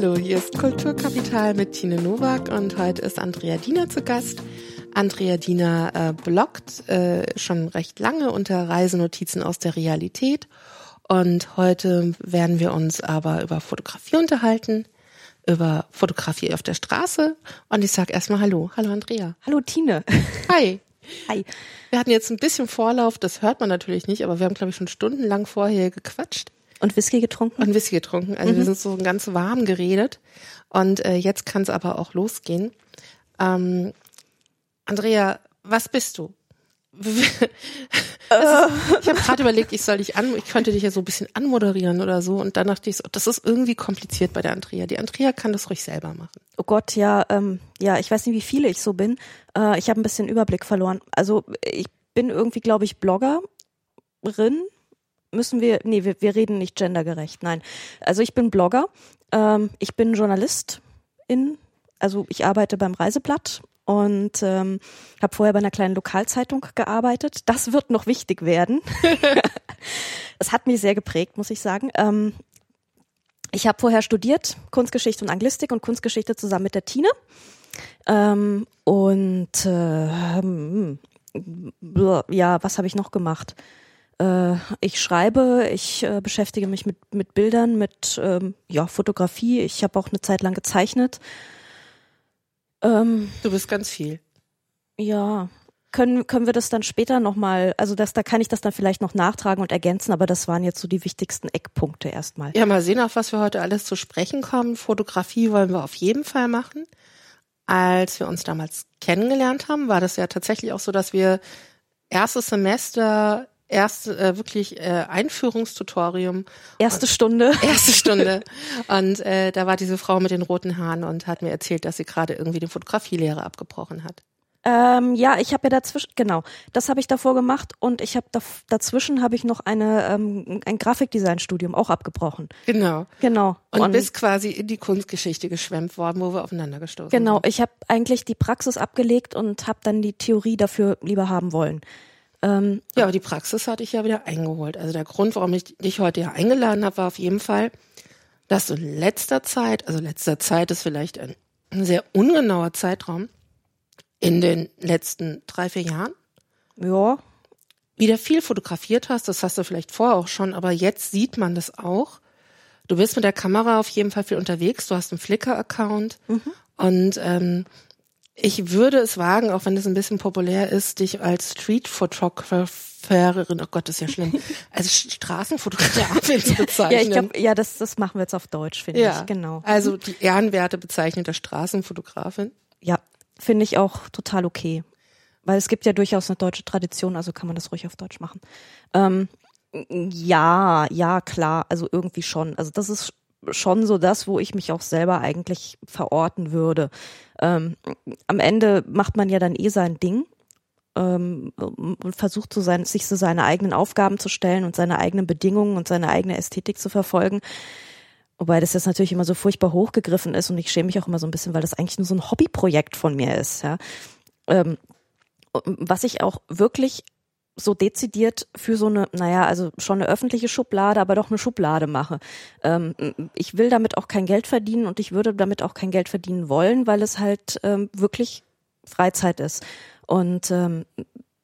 Hallo, hier ist Kulturkapital mit Tine Nowak und heute ist Andrea Diener zu Gast. Andrea Diener äh, bloggt äh, schon recht lange unter Reisenotizen aus der Realität und heute werden wir uns aber über Fotografie unterhalten, über Fotografie auf der Straße und ich sag erstmal Hallo. Hallo Andrea. Hallo Tine. Hi. Hi. Wir hatten jetzt ein bisschen Vorlauf, das hört man natürlich nicht, aber wir haben glaube ich schon stundenlang vorher gequatscht. Und Whisky getrunken? Und Whisky getrunken. Also mhm. wir sind so ganz warm geredet. Und äh, jetzt kann es aber auch losgehen. Ähm, Andrea, was bist du? ist, ich habe gerade überlegt, ich soll dich an, ich könnte dich ja so ein bisschen anmoderieren oder so. Und dann dachte ich so, das ist irgendwie kompliziert bei der Andrea. Die Andrea kann das ruhig selber machen. Oh Gott, ja, ähm, ja, ich weiß nicht, wie viele ich so bin. Äh, ich habe ein bisschen Überblick verloren. Also ich bin irgendwie, glaube ich, Bloggerin, müssen wir, nee, wir, wir reden nicht gendergerecht, nein. Also ich bin Blogger, ähm, ich bin Journalist in, also ich arbeite beim Reiseblatt und ähm, habe vorher bei einer kleinen Lokalzeitung gearbeitet. Das wird noch wichtig werden. Es hat mich sehr geprägt, muss ich sagen. Ähm, ich habe vorher studiert Kunstgeschichte und Anglistik und Kunstgeschichte zusammen mit der Tine. Ähm, und äh, hm, ja, was habe ich noch gemacht? Äh, ich schreibe, ich äh, beschäftige mich mit, mit Bildern, mit ähm, ja, Fotografie. Ich habe auch eine Zeit lang gezeichnet. Ähm, du bist ganz viel. Ja. Können, können wir das dann später nochmal, also das, da kann ich das dann vielleicht noch nachtragen und ergänzen, aber das waren jetzt so die wichtigsten Eckpunkte erstmal. Ja, mal sehen, auf was wir heute alles zu sprechen kommen. Fotografie wollen wir auf jeden Fall machen. Als wir uns damals kennengelernt haben, war das ja tatsächlich auch so, dass wir erstes Semester erste äh, wirklich äh, Einführungstutorium. Erste Stunde. Erste Stunde. Und äh, da war diese Frau mit den roten Haaren und hat mir erzählt, dass sie gerade irgendwie den Fotografielehrer abgebrochen hat. Ähm, ja, ich habe ja dazwischen, genau, das habe ich davor gemacht und ich habe da, dazwischen habe ich noch eine ähm, ein Grafikdesignstudium auch abgebrochen. Genau. Genau. Und, und bist quasi in die Kunstgeschichte geschwemmt worden, wo wir aufeinander gestoßen genau, sind. Genau, ich habe eigentlich die Praxis abgelegt und habe dann die Theorie dafür lieber haben wollen. Ähm, ja, aber die Praxis hatte ich ja wieder eingeholt. Also der Grund, warum ich dich heute ja eingeladen habe, war auf jeden Fall, dass du in letzter Zeit, also letzter Zeit ist vielleicht ein, ein sehr ungenauer Zeitraum, in den letzten drei, vier Jahren, ja, wieder viel fotografiert hast. Das hast du vielleicht vorher auch schon, aber jetzt sieht man das auch. Du bist mit der Kamera auf jeden Fall viel unterwegs. Du hast einen Flickr-Account mhm. und ähm, ich würde es wagen, auch wenn es ein bisschen populär ist, dich als Street-Photographerin, oh Gott, das ist ja schlimm, als Straßenfotografin zu bezeichnen. ja, ich glaube, ja, das, das machen wir jetzt auf Deutsch, finde ja, ich, genau. Also die ehrenwerte Bezeichnung der Straßenfotografin. Ja, finde ich auch total okay. Weil es gibt ja durchaus eine deutsche Tradition, also kann man das ruhig auf Deutsch machen. Ähm, ja, ja, klar, also irgendwie schon. Also das ist schon so das, wo ich mich auch selber eigentlich verorten würde. Ähm, am Ende macht man ja dann eh sein Ding ähm, und versucht so sein, sich so seine eigenen Aufgaben zu stellen und seine eigenen Bedingungen und seine eigene Ästhetik zu verfolgen. Wobei das jetzt natürlich immer so furchtbar hochgegriffen ist und ich schäme mich auch immer so ein bisschen, weil das eigentlich nur so ein Hobbyprojekt von mir ist. Ja. Ähm, was ich auch wirklich so dezidiert für so eine, naja, also schon eine öffentliche Schublade, aber doch eine Schublade mache. Ähm, ich will damit auch kein Geld verdienen und ich würde damit auch kein Geld verdienen wollen, weil es halt ähm, wirklich Freizeit ist. Und ähm,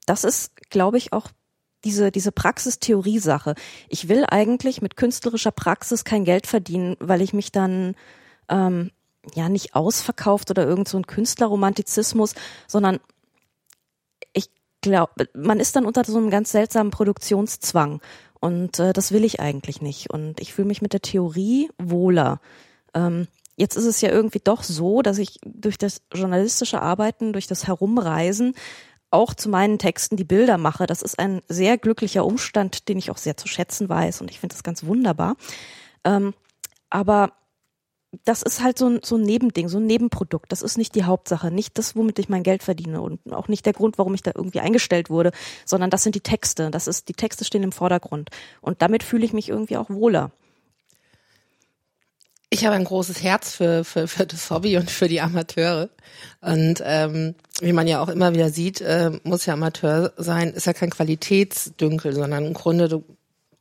das ist, glaube ich, auch diese, diese Praxistheorie-Sache. Ich will eigentlich mit künstlerischer Praxis kein Geld verdienen, weil ich mich dann ähm, ja nicht ausverkauft oder irgend so ein Künstlerromantizismus, sondern glaube, man ist dann unter so einem ganz seltsamen Produktionszwang. Und äh, das will ich eigentlich nicht. Und ich fühle mich mit der Theorie wohler. Ähm, jetzt ist es ja irgendwie doch so, dass ich durch das journalistische Arbeiten, durch das Herumreisen auch zu meinen Texten die Bilder mache. Das ist ein sehr glücklicher Umstand, den ich auch sehr zu schätzen weiß. Und ich finde das ganz wunderbar. Ähm, aber das ist halt so ein, so ein Nebending, so ein Nebenprodukt. Das ist nicht die Hauptsache, nicht das, womit ich mein Geld verdiene und auch nicht der Grund, warum ich da irgendwie eingestellt wurde, sondern das sind die Texte. Das ist, die Texte stehen im Vordergrund. Und damit fühle ich mich irgendwie auch wohler. Ich habe ein großes Herz für, für, für das Hobby und für die Amateure. Und ähm, wie man ja auch immer wieder sieht, äh, muss ja Amateur sein, ist ja kein Qualitätsdünkel, sondern im Grunde, du,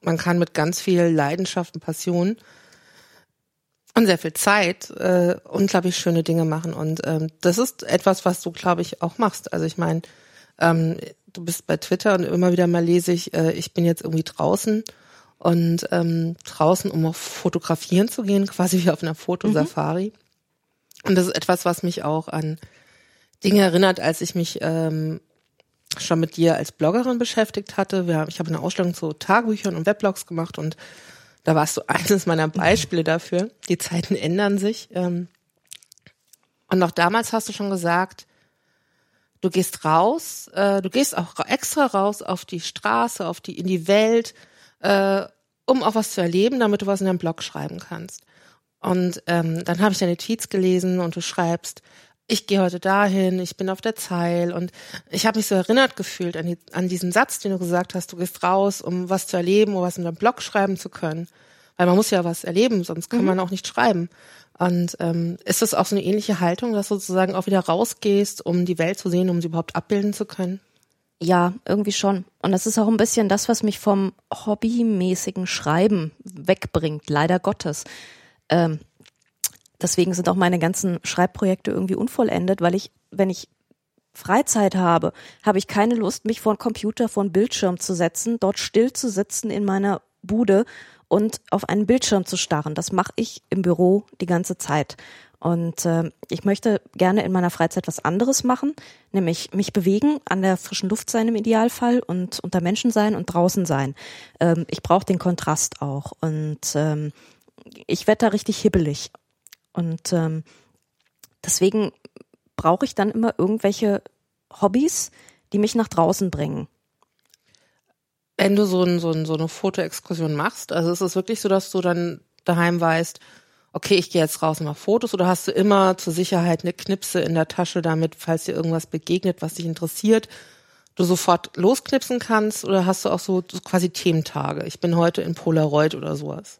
man kann mit ganz viel Leidenschaft und Passion und sehr viel Zeit äh, unglaublich schöne Dinge machen. Und ähm, das ist etwas, was du, glaube ich, auch machst. Also ich meine, ähm, du bist bei Twitter und immer wieder mal lese ich, äh, ich bin jetzt irgendwie draußen und ähm, draußen, um auf Fotografieren zu gehen, quasi wie auf einer Fotosafari. Mhm. Und das ist etwas, was mich auch an Dinge erinnert, als ich mich ähm, schon mit dir als Bloggerin beschäftigt hatte. Wir, ich habe eine Ausstellung zu Tagebüchern und Weblogs gemacht und da warst du eines meiner Beispiele dafür. Die Zeiten ändern sich. Ähm, und noch damals hast du schon gesagt, du gehst raus, äh, du gehst auch extra raus auf die Straße, auf die, in die Welt, äh, um auch was zu erleben, damit du was in deinem Blog schreiben kannst. Und ähm, dann habe ich deine Tweets gelesen und du schreibst, ich gehe heute dahin, ich bin auf der Zeil und ich habe mich so erinnert gefühlt an, die, an diesen Satz, den du gesagt hast, du gehst raus, um was zu erleben oder was in deinem Blog schreiben zu können. Weil man muss ja was erleben, sonst kann mhm. man auch nicht schreiben. Und ähm, ist das auch so eine ähnliche Haltung, dass du sozusagen auch wieder rausgehst, um die Welt zu sehen, um sie überhaupt abbilden zu können? Ja, irgendwie schon. Und das ist auch ein bisschen das, was mich vom hobbymäßigen Schreiben wegbringt, leider Gottes. Ähm, deswegen sind auch meine ganzen Schreibprojekte irgendwie unvollendet, weil ich, wenn ich Freizeit habe, habe ich keine Lust, mich vor einen Computer, vor einen Bildschirm zu setzen, dort still zu sitzen in meiner Bude und auf einen Bildschirm zu starren. Das mache ich im Büro die ganze Zeit. Und äh, ich möchte gerne in meiner Freizeit was anderes machen, nämlich mich bewegen, an der frischen Luft sein im Idealfall und unter Menschen sein und draußen sein. Ähm, ich brauche den Kontrast auch. Und ähm, ich werde da richtig hibbelig. Und ähm, deswegen brauche ich dann immer irgendwelche Hobbys, die mich nach draußen bringen. Wenn du so, ein, so, ein, so eine Fotoexkursion machst, also ist es wirklich so, dass du dann daheim weißt, okay, ich gehe jetzt raus und mache Fotos oder hast du immer zur Sicherheit eine Knipse in der Tasche, damit, falls dir irgendwas begegnet, was dich interessiert, du sofort losknipsen kannst oder hast du auch so, so quasi Thementage? Ich bin heute in Polaroid oder sowas.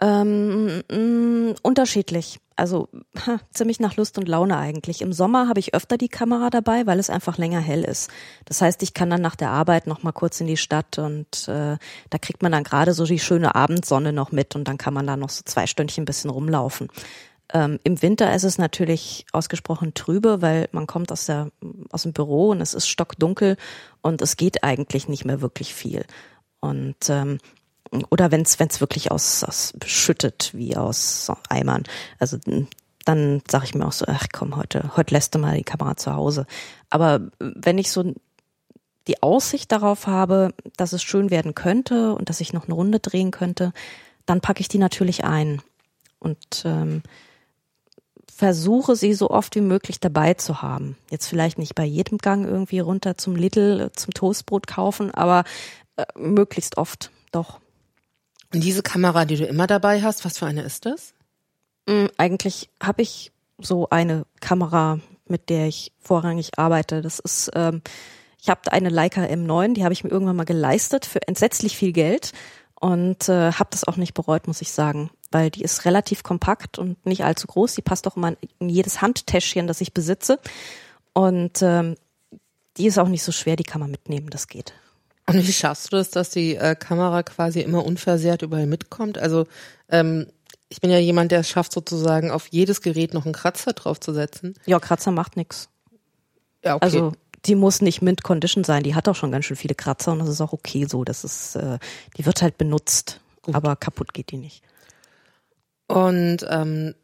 Ähm, mh, mm, unterschiedlich. Also ha, ziemlich nach Lust und Laune eigentlich. Im Sommer habe ich öfter die Kamera dabei, weil es einfach länger hell ist. Das heißt, ich kann dann nach der Arbeit noch mal kurz in die Stadt und äh, da kriegt man dann gerade so die schöne Abendsonne noch mit und dann kann man da noch so zwei Stündchen ein bisschen rumlaufen. Ähm, Im Winter ist es natürlich ausgesprochen trübe, weil man kommt aus, der, aus dem Büro und es ist stockdunkel und es geht eigentlich nicht mehr wirklich viel. Und ähm, oder wenn es wirklich aus, aus schüttet wie aus Eimern. Also dann sage ich mir auch so, ach komm, heute, heute lässt du mal die Kamera zu Hause. Aber wenn ich so die Aussicht darauf habe, dass es schön werden könnte und dass ich noch eine Runde drehen könnte, dann packe ich die natürlich ein und ähm, versuche sie so oft wie möglich dabei zu haben. Jetzt vielleicht nicht bei jedem Gang irgendwie runter zum Lidl zum Toastbrot kaufen, aber äh, möglichst oft doch. Und diese Kamera, die du immer dabei hast, was für eine ist das? Mm, eigentlich habe ich so eine Kamera, mit der ich vorrangig arbeite. Das ist, ähm, ich habe eine Leica M9, die habe ich mir irgendwann mal geleistet für entsetzlich viel Geld und äh, habe das auch nicht bereut, muss ich sagen, weil die ist relativ kompakt und nicht allzu groß. Die passt auch immer in jedes Handtäschchen, das ich besitze und ähm, die ist auch nicht so schwer, die kann man mitnehmen, das geht. Und wie schaffst du das, dass die äh, Kamera quasi immer unversehrt überall mitkommt? Also ähm, ich bin ja jemand, der es schafft, sozusagen auf jedes Gerät noch einen Kratzer draufzusetzen. Ja, Kratzer macht nix. Ja, okay. Also die muss nicht Mint Condition sein, die hat auch schon ganz schön viele Kratzer und das ist auch okay so. Das ist, äh, die wird halt benutzt, Gut. aber kaputt geht die nicht. Und ähm,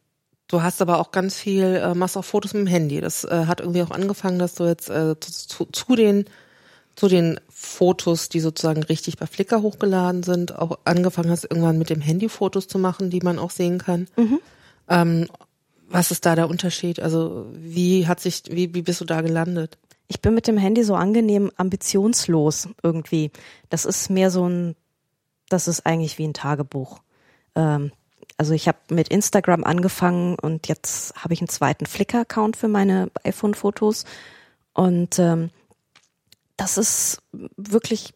du hast aber auch ganz viel, äh, machst auch Fotos mit dem Handy. Das äh, hat irgendwie auch angefangen, dass du jetzt äh, zu, zu den zu den Fotos, die sozusagen richtig bei Flickr hochgeladen sind, auch angefangen hast, irgendwann mit dem Handy Fotos zu machen, die man auch sehen kann. Mhm. Ähm, was ist da der Unterschied? Also wie hat sich, wie, wie bist du da gelandet? Ich bin mit dem Handy so angenehm ambitionslos irgendwie. Das ist mehr so ein, das ist eigentlich wie ein Tagebuch. Ähm, also ich habe mit Instagram angefangen und jetzt habe ich einen zweiten Flickr-Account für meine iPhone-Fotos und ähm, das ist wirklich,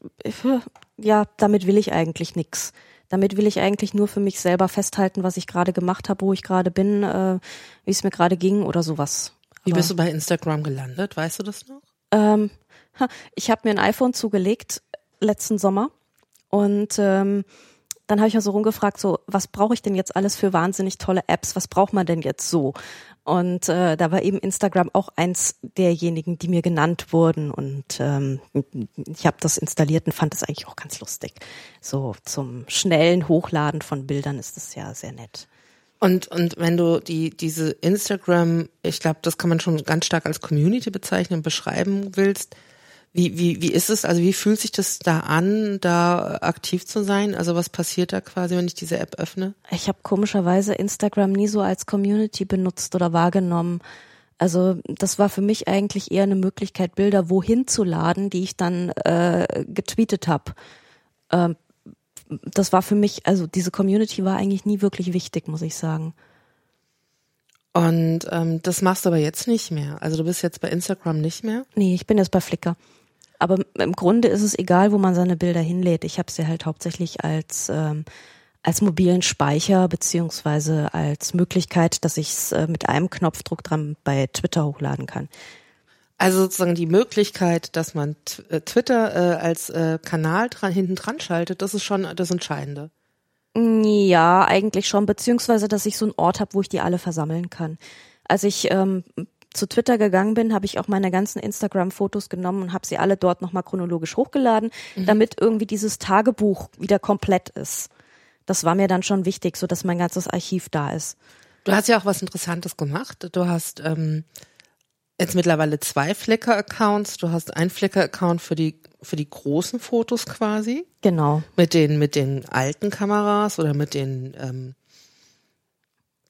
ja, damit will ich eigentlich nix. Damit will ich eigentlich nur für mich selber festhalten, was ich gerade gemacht habe, wo ich gerade bin, äh, wie es mir gerade ging oder sowas. Wie bist du bei Instagram gelandet? Weißt du das noch? Ähm, ich habe mir ein iPhone zugelegt letzten Sommer und ähm, dann habe ich mal so rumgefragt, so, was brauche ich denn jetzt alles für wahnsinnig tolle Apps? Was braucht man denn jetzt so? Und äh, da war eben Instagram auch eins derjenigen, die mir genannt wurden. Und ähm, ich habe das installiert und fand das eigentlich auch ganz lustig. So zum schnellen Hochladen von Bildern ist das ja sehr nett. Und, und wenn du die, diese Instagram, ich glaube, das kann man schon ganz stark als Community bezeichnen, beschreiben willst, wie, wie, wie ist es, also wie fühlt sich das da an, da aktiv zu sein? Also was passiert da quasi, wenn ich diese App öffne? Ich habe komischerweise Instagram nie so als Community benutzt oder wahrgenommen. Also das war für mich eigentlich eher eine Möglichkeit, Bilder wohin zu laden, die ich dann äh, getweetet habe. Ähm, das war für mich, also diese Community war eigentlich nie wirklich wichtig, muss ich sagen. Und ähm, das machst du aber jetzt nicht mehr. Also du bist jetzt bei Instagram nicht mehr? Nee, ich bin jetzt bei Flickr. Aber im Grunde ist es egal, wo man seine Bilder hinlädt. Ich habe sie halt hauptsächlich als ähm, als mobilen Speicher beziehungsweise als Möglichkeit, dass ich es äh, mit einem Knopfdruck dran bei Twitter hochladen kann. Also sozusagen die Möglichkeit, dass man äh, Twitter äh, als äh, Kanal dran, hinten dran schaltet, das ist schon das Entscheidende. Ja, eigentlich schon, beziehungsweise dass ich so einen Ort habe, wo ich die alle versammeln kann. Als ich ähm, zu Twitter gegangen bin, habe ich auch meine ganzen Instagram-Fotos genommen und habe sie alle dort nochmal chronologisch hochgeladen, mhm. damit irgendwie dieses Tagebuch wieder komplett ist. Das war mir dann schon wichtig, so dass mein ganzes Archiv da ist. Du hast ja auch was Interessantes gemacht. Du hast ähm, jetzt mittlerweile zwei Flickr-Accounts. Du hast einen Flickr-Account für die für die großen Fotos quasi. Genau. Mit den mit den alten Kameras oder mit den ähm,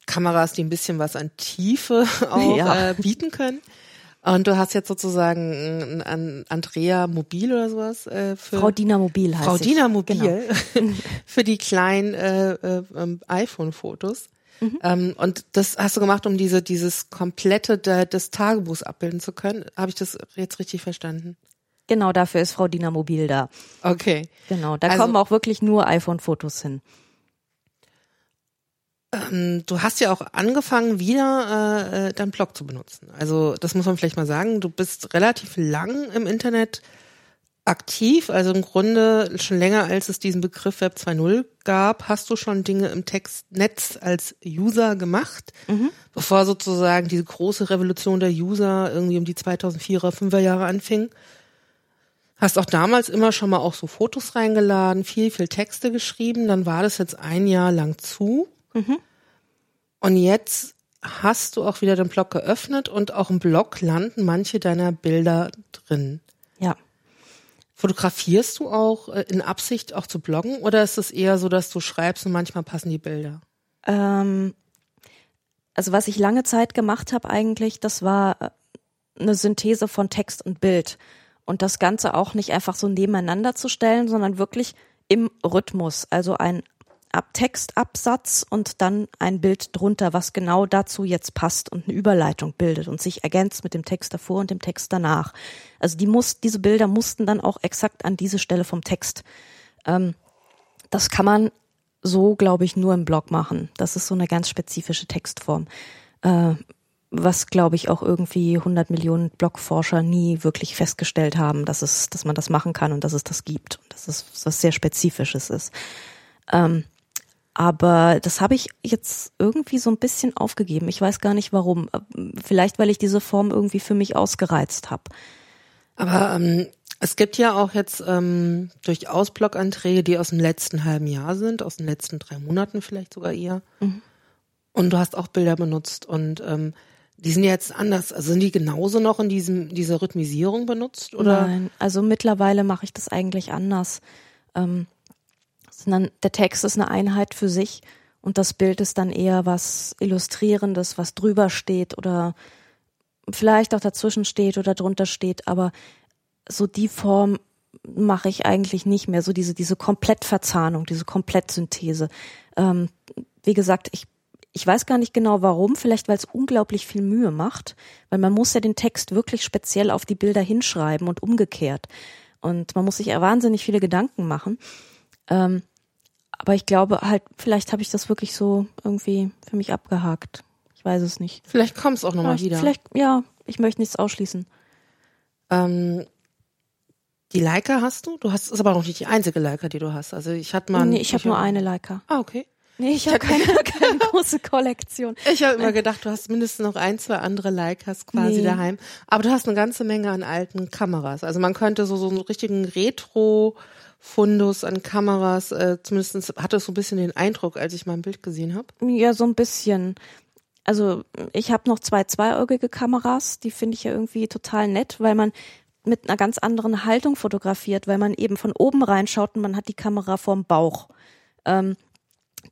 Kameras, die ein bisschen was an Tiefe auch ja. äh, bieten können. Und du hast jetzt sozusagen ein Andrea Mobil oder sowas äh, für Frau Dina Mobil heißt Frau Dina Mobil genau. für die kleinen äh, äh, ähm, iPhone-Fotos. Mhm. Ähm, und das hast du gemacht, um diese dieses komplette de, des Tagebuchs abbilden zu können. Habe ich das jetzt richtig verstanden? Genau, dafür ist Frau Dina Mobil da. Okay. Genau, da also, kommen auch wirklich nur iPhone-Fotos hin. Ähm, du hast ja auch angefangen, wieder äh, äh, deinen Blog zu benutzen. Also das muss man vielleicht mal sagen. Du bist relativ lang im Internet aktiv, also im Grunde schon länger als es diesen Begriff Web 2.0 gab, hast du schon Dinge im Textnetz als User gemacht, mhm. bevor sozusagen diese große Revolution der User irgendwie um die 2004er, 5er Jahre anfing. Hast auch damals immer schon mal auch so Fotos reingeladen, viel, viel Texte geschrieben, dann war das jetzt ein Jahr lang zu. Mhm. Und jetzt hast du auch wieder den Blog geöffnet und auch im Blog landen manche deiner Bilder drin. Ja. Fotografierst du auch äh, in Absicht auch zu bloggen oder ist es eher so, dass du schreibst und manchmal passen die Bilder? Ähm, also was ich lange Zeit gemacht habe eigentlich, das war äh, eine Synthese von Text und Bild und das Ganze auch nicht einfach so nebeneinander zu stellen, sondern wirklich im Rhythmus, also ein Ab Textabsatz und dann ein Bild drunter, was genau dazu jetzt passt und eine Überleitung bildet und sich ergänzt mit dem Text davor und dem Text danach. Also die muss, diese Bilder mussten dann auch exakt an diese Stelle vom Text. Ähm, das kann man so, glaube ich, nur im Blog machen. Das ist so eine ganz spezifische Textform. Äh, was, glaube ich, auch irgendwie 100 Millionen Blogforscher nie wirklich festgestellt haben, dass es, dass man das machen kann und dass es das gibt und dass es was sehr Spezifisches ist. Ähm, aber das habe ich jetzt irgendwie so ein bisschen aufgegeben. Ich weiß gar nicht warum. Vielleicht, weil ich diese Form irgendwie für mich ausgereizt habe. Aber ähm, es gibt ja auch jetzt ähm, durchaus Bloganträge, die aus dem letzten halben Jahr sind, aus den letzten drei Monaten vielleicht sogar eher. Mhm. Und du hast auch Bilder benutzt und ähm, die sind ja jetzt anders. Also sind die genauso noch in diesem dieser Rhythmisierung benutzt oder? Nein, also mittlerweile mache ich das eigentlich anders. Ähm, sondern der Text ist eine Einheit für sich und das Bild ist dann eher was Illustrierendes, was drüber steht oder vielleicht auch dazwischen steht oder drunter steht, aber so die Form mache ich eigentlich nicht mehr, so diese, diese Komplettverzahnung, diese Komplettsynthese. Ähm, wie gesagt, ich, ich weiß gar nicht genau warum, vielleicht weil es unglaublich viel Mühe macht, weil man muss ja den Text wirklich speziell auf die Bilder hinschreiben und umgekehrt. Und man muss sich ja wahnsinnig viele Gedanken machen. Ähm, aber ich glaube halt, vielleicht habe ich das wirklich so irgendwie für mich abgehakt. Ich weiß es nicht. Vielleicht kommt es auch nochmal wieder. Vielleicht, ja, ich möchte nichts ausschließen. Ähm, Die Leica hast du? Du hast, ist aber noch nicht die einzige Leica, die du hast. Also ich hatte mal. Nee, ich habe nur eine Leica. Ah, okay. Nee, ich habe keine, keine große Kollektion. Ich habe immer gedacht, du hast mindestens noch ein, zwei andere Leicas quasi Nee. daheim. Aber du hast eine ganze Menge an alten Kameras. Also man könnte so, so einen richtigen Retro-Fundus an Kameras, äh, zumindest hatte es so ein bisschen den Eindruck, als ich mal ein Bild gesehen habe. Ja, so ein bisschen. Also ich habe noch zwei zweiäugige Kameras, die finde ich ja irgendwie total nett, weil man mit einer ganz anderen Haltung fotografiert, weil man eben von oben reinschaut und man hat die Kamera vorm Bauch. Ähm,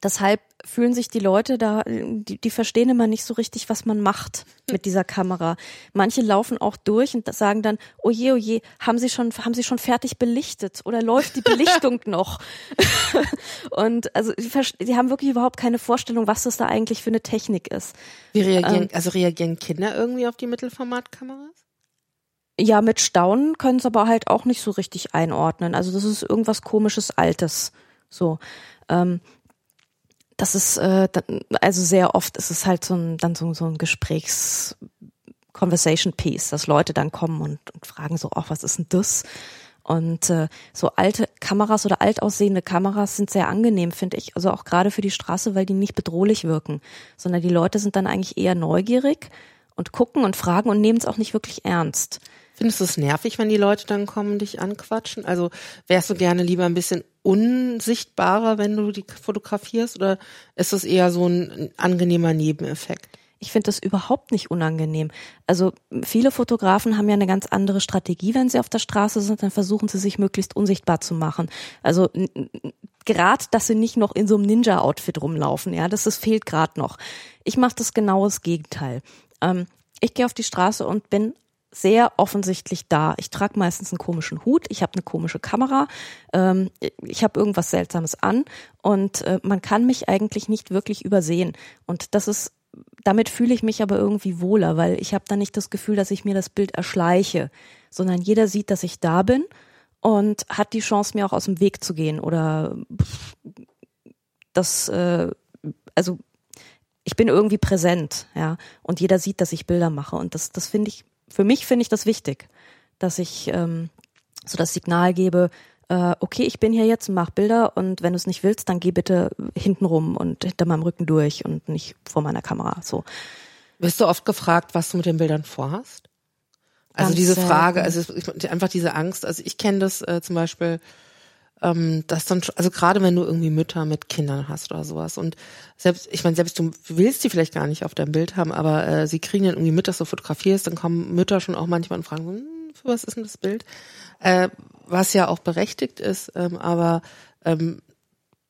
deshalb fühlen sich die Leute da, die, die verstehen immer nicht so richtig, was man macht mit dieser Kamera. Manche laufen auch durch und sagen dann, oh je, oh je, haben Sie schon, haben Sie schon fertig belichtet oder läuft die Belichtung noch? und also die, die haben wirklich überhaupt keine Vorstellung, was das da eigentlich für eine Technik ist. Wie reagieren, Ähm. also reagieren Kinder irgendwie auf die Mittelformatkameras? Ja, mit Staunen können es aber halt auch nicht so richtig einordnen. Also das ist irgendwas komisches Altes. So. Ähm, das ist äh, also sehr oft ist es halt so ein dann so, so ein Gesprächs Conversation Piece, dass Leute dann kommen und, und fragen so, ach, was ist denn das? Und äh, so alte Kameras oder alt aussehende Kameras sind sehr angenehm, finde ich. Also auch gerade für die Straße, weil die nicht bedrohlich wirken, sondern die Leute sind dann eigentlich eher neugierig und gucken und fragen und nehmen es auch nicht wirklich ernst. Findest du es nervig, wenn die Leute dann kommen und dich anquatschen? Also wärst du gerne lieber ein bisschen unsichtbarer, wenn du die fotografierst, oder ist das eher so ein angenehmer Nebeneffekt? Ich finde das überhaupt nicht unangenehm. Also viele Fotografen haben ja eine ganz andere Strategie, wenn sie auf der Straße sind, dann versuchen sie sich möglichst unsichtbar zu machen. Also gerade, dass sie nicht noch in so einem Ninja-Outfit rumlaufen, ja, das, das fehlt gerade noch. Ich mache das genau das Gegenteil. Ähm, ich gehe auf die Straße und bin sehr offensichtlich da. Ich trage meistens einen komischen Hut, ich habe eine komische Kamera, ähm, ich habe irgendwas Seltsames an und äh, man kann mich eigentlich nicht wirklich übersehen. Und das ist damit fühle ich mich aber irgendwie wohler, weil ich habe dann nicht das Gefühl, dass ich mir das Bild erschleiche, sondern jeder sieht, dass ich da bin und hat die Chance, mir auch aus dem Weg zu gehen oder das, äh, also ich bin irgendwie präsent, ja, und jeder sieht, dass ich Bilder mache und das, das finde ich, für mich finde ich das wichtig, dass ich ähm, so das Signal gebe, äh, okay, ich bin hier jetzt, mach Bilder und wenn du es nicht willst, dann geh bitte hinten rum und hinter meinem Rücken durch und nicht vor meiner Kamera. So. Wirst du oft gefragt, was du mit den Bildern vorhast? Also Ganz diese. Frage, also einfach diese Angst. Also ich kenne das äh, zum Beispiel, ähm, dass dann, also gerade wenn du irgendwie Mütter mit Kindern hast oder sowas und selbst, ich meine, selbst du willst die vielleicht gar nicht auf deinem Bild haben, aber äh, sie kriegen dann irgendwie mit, dass du fotografierst, dann kommen Mütter schon auch manchmal und fragen, hm, für was ist denn das Bild? Äh, was ja auch berechtigt ist, ähm, aber ähm,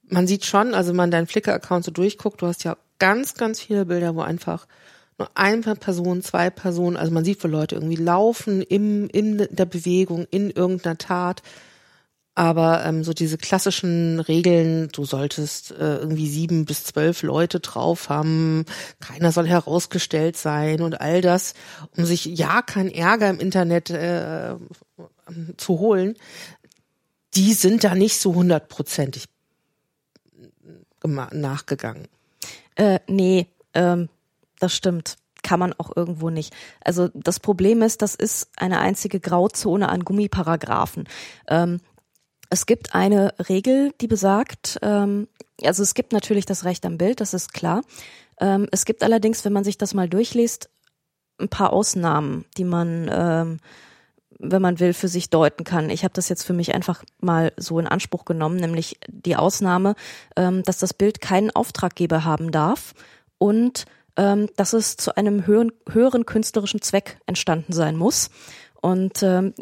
man sieht schon, also wenn man deinen Flickr-Account so durchguckt, du hast ja ganz, ganz viele Bilder, wo einfach nur eine Person, zwei Personen, also man sieht, wo Leute irgendwie laufen im, in der Bewegung, in irgendeiner Tat. Aber ähm, so diese klassischen Regeln, du solltest äh, irgendwie sieben bis zwölf Leute drauf haben, keiner soll herausgestellt sein und all das, um sich ja keinen Ärger im Internet äh, zu holen, die sind da nicht so hundertprozentig nachgegangen. Äh, nee, ähm, das stimmt. Kann man auch irgendwo nicht. Also das Problem ist, das ist eine einzige Grauzone an Gummiparagraphen. Ähm, es gibt eine Regel, die besagt, ähm, also es gibt natürlich das Recht am Bild, das ist klar. Ähm, es gibt allerdings, wenn man sich das mal durchliest, ein paar Ausnahmen, die man, ähm, wenn man will, für sich deuten kann. Ich habe das jetzt für mich einfach mal so in Anspruch genommen, nämlich die Ausnahme, ähm, dass das Bild keinen Auftraggeber haben darf und ähm, dass es zu einem höheren, höheren künstlerischen Zweck entstanden sein muss. Und ähm,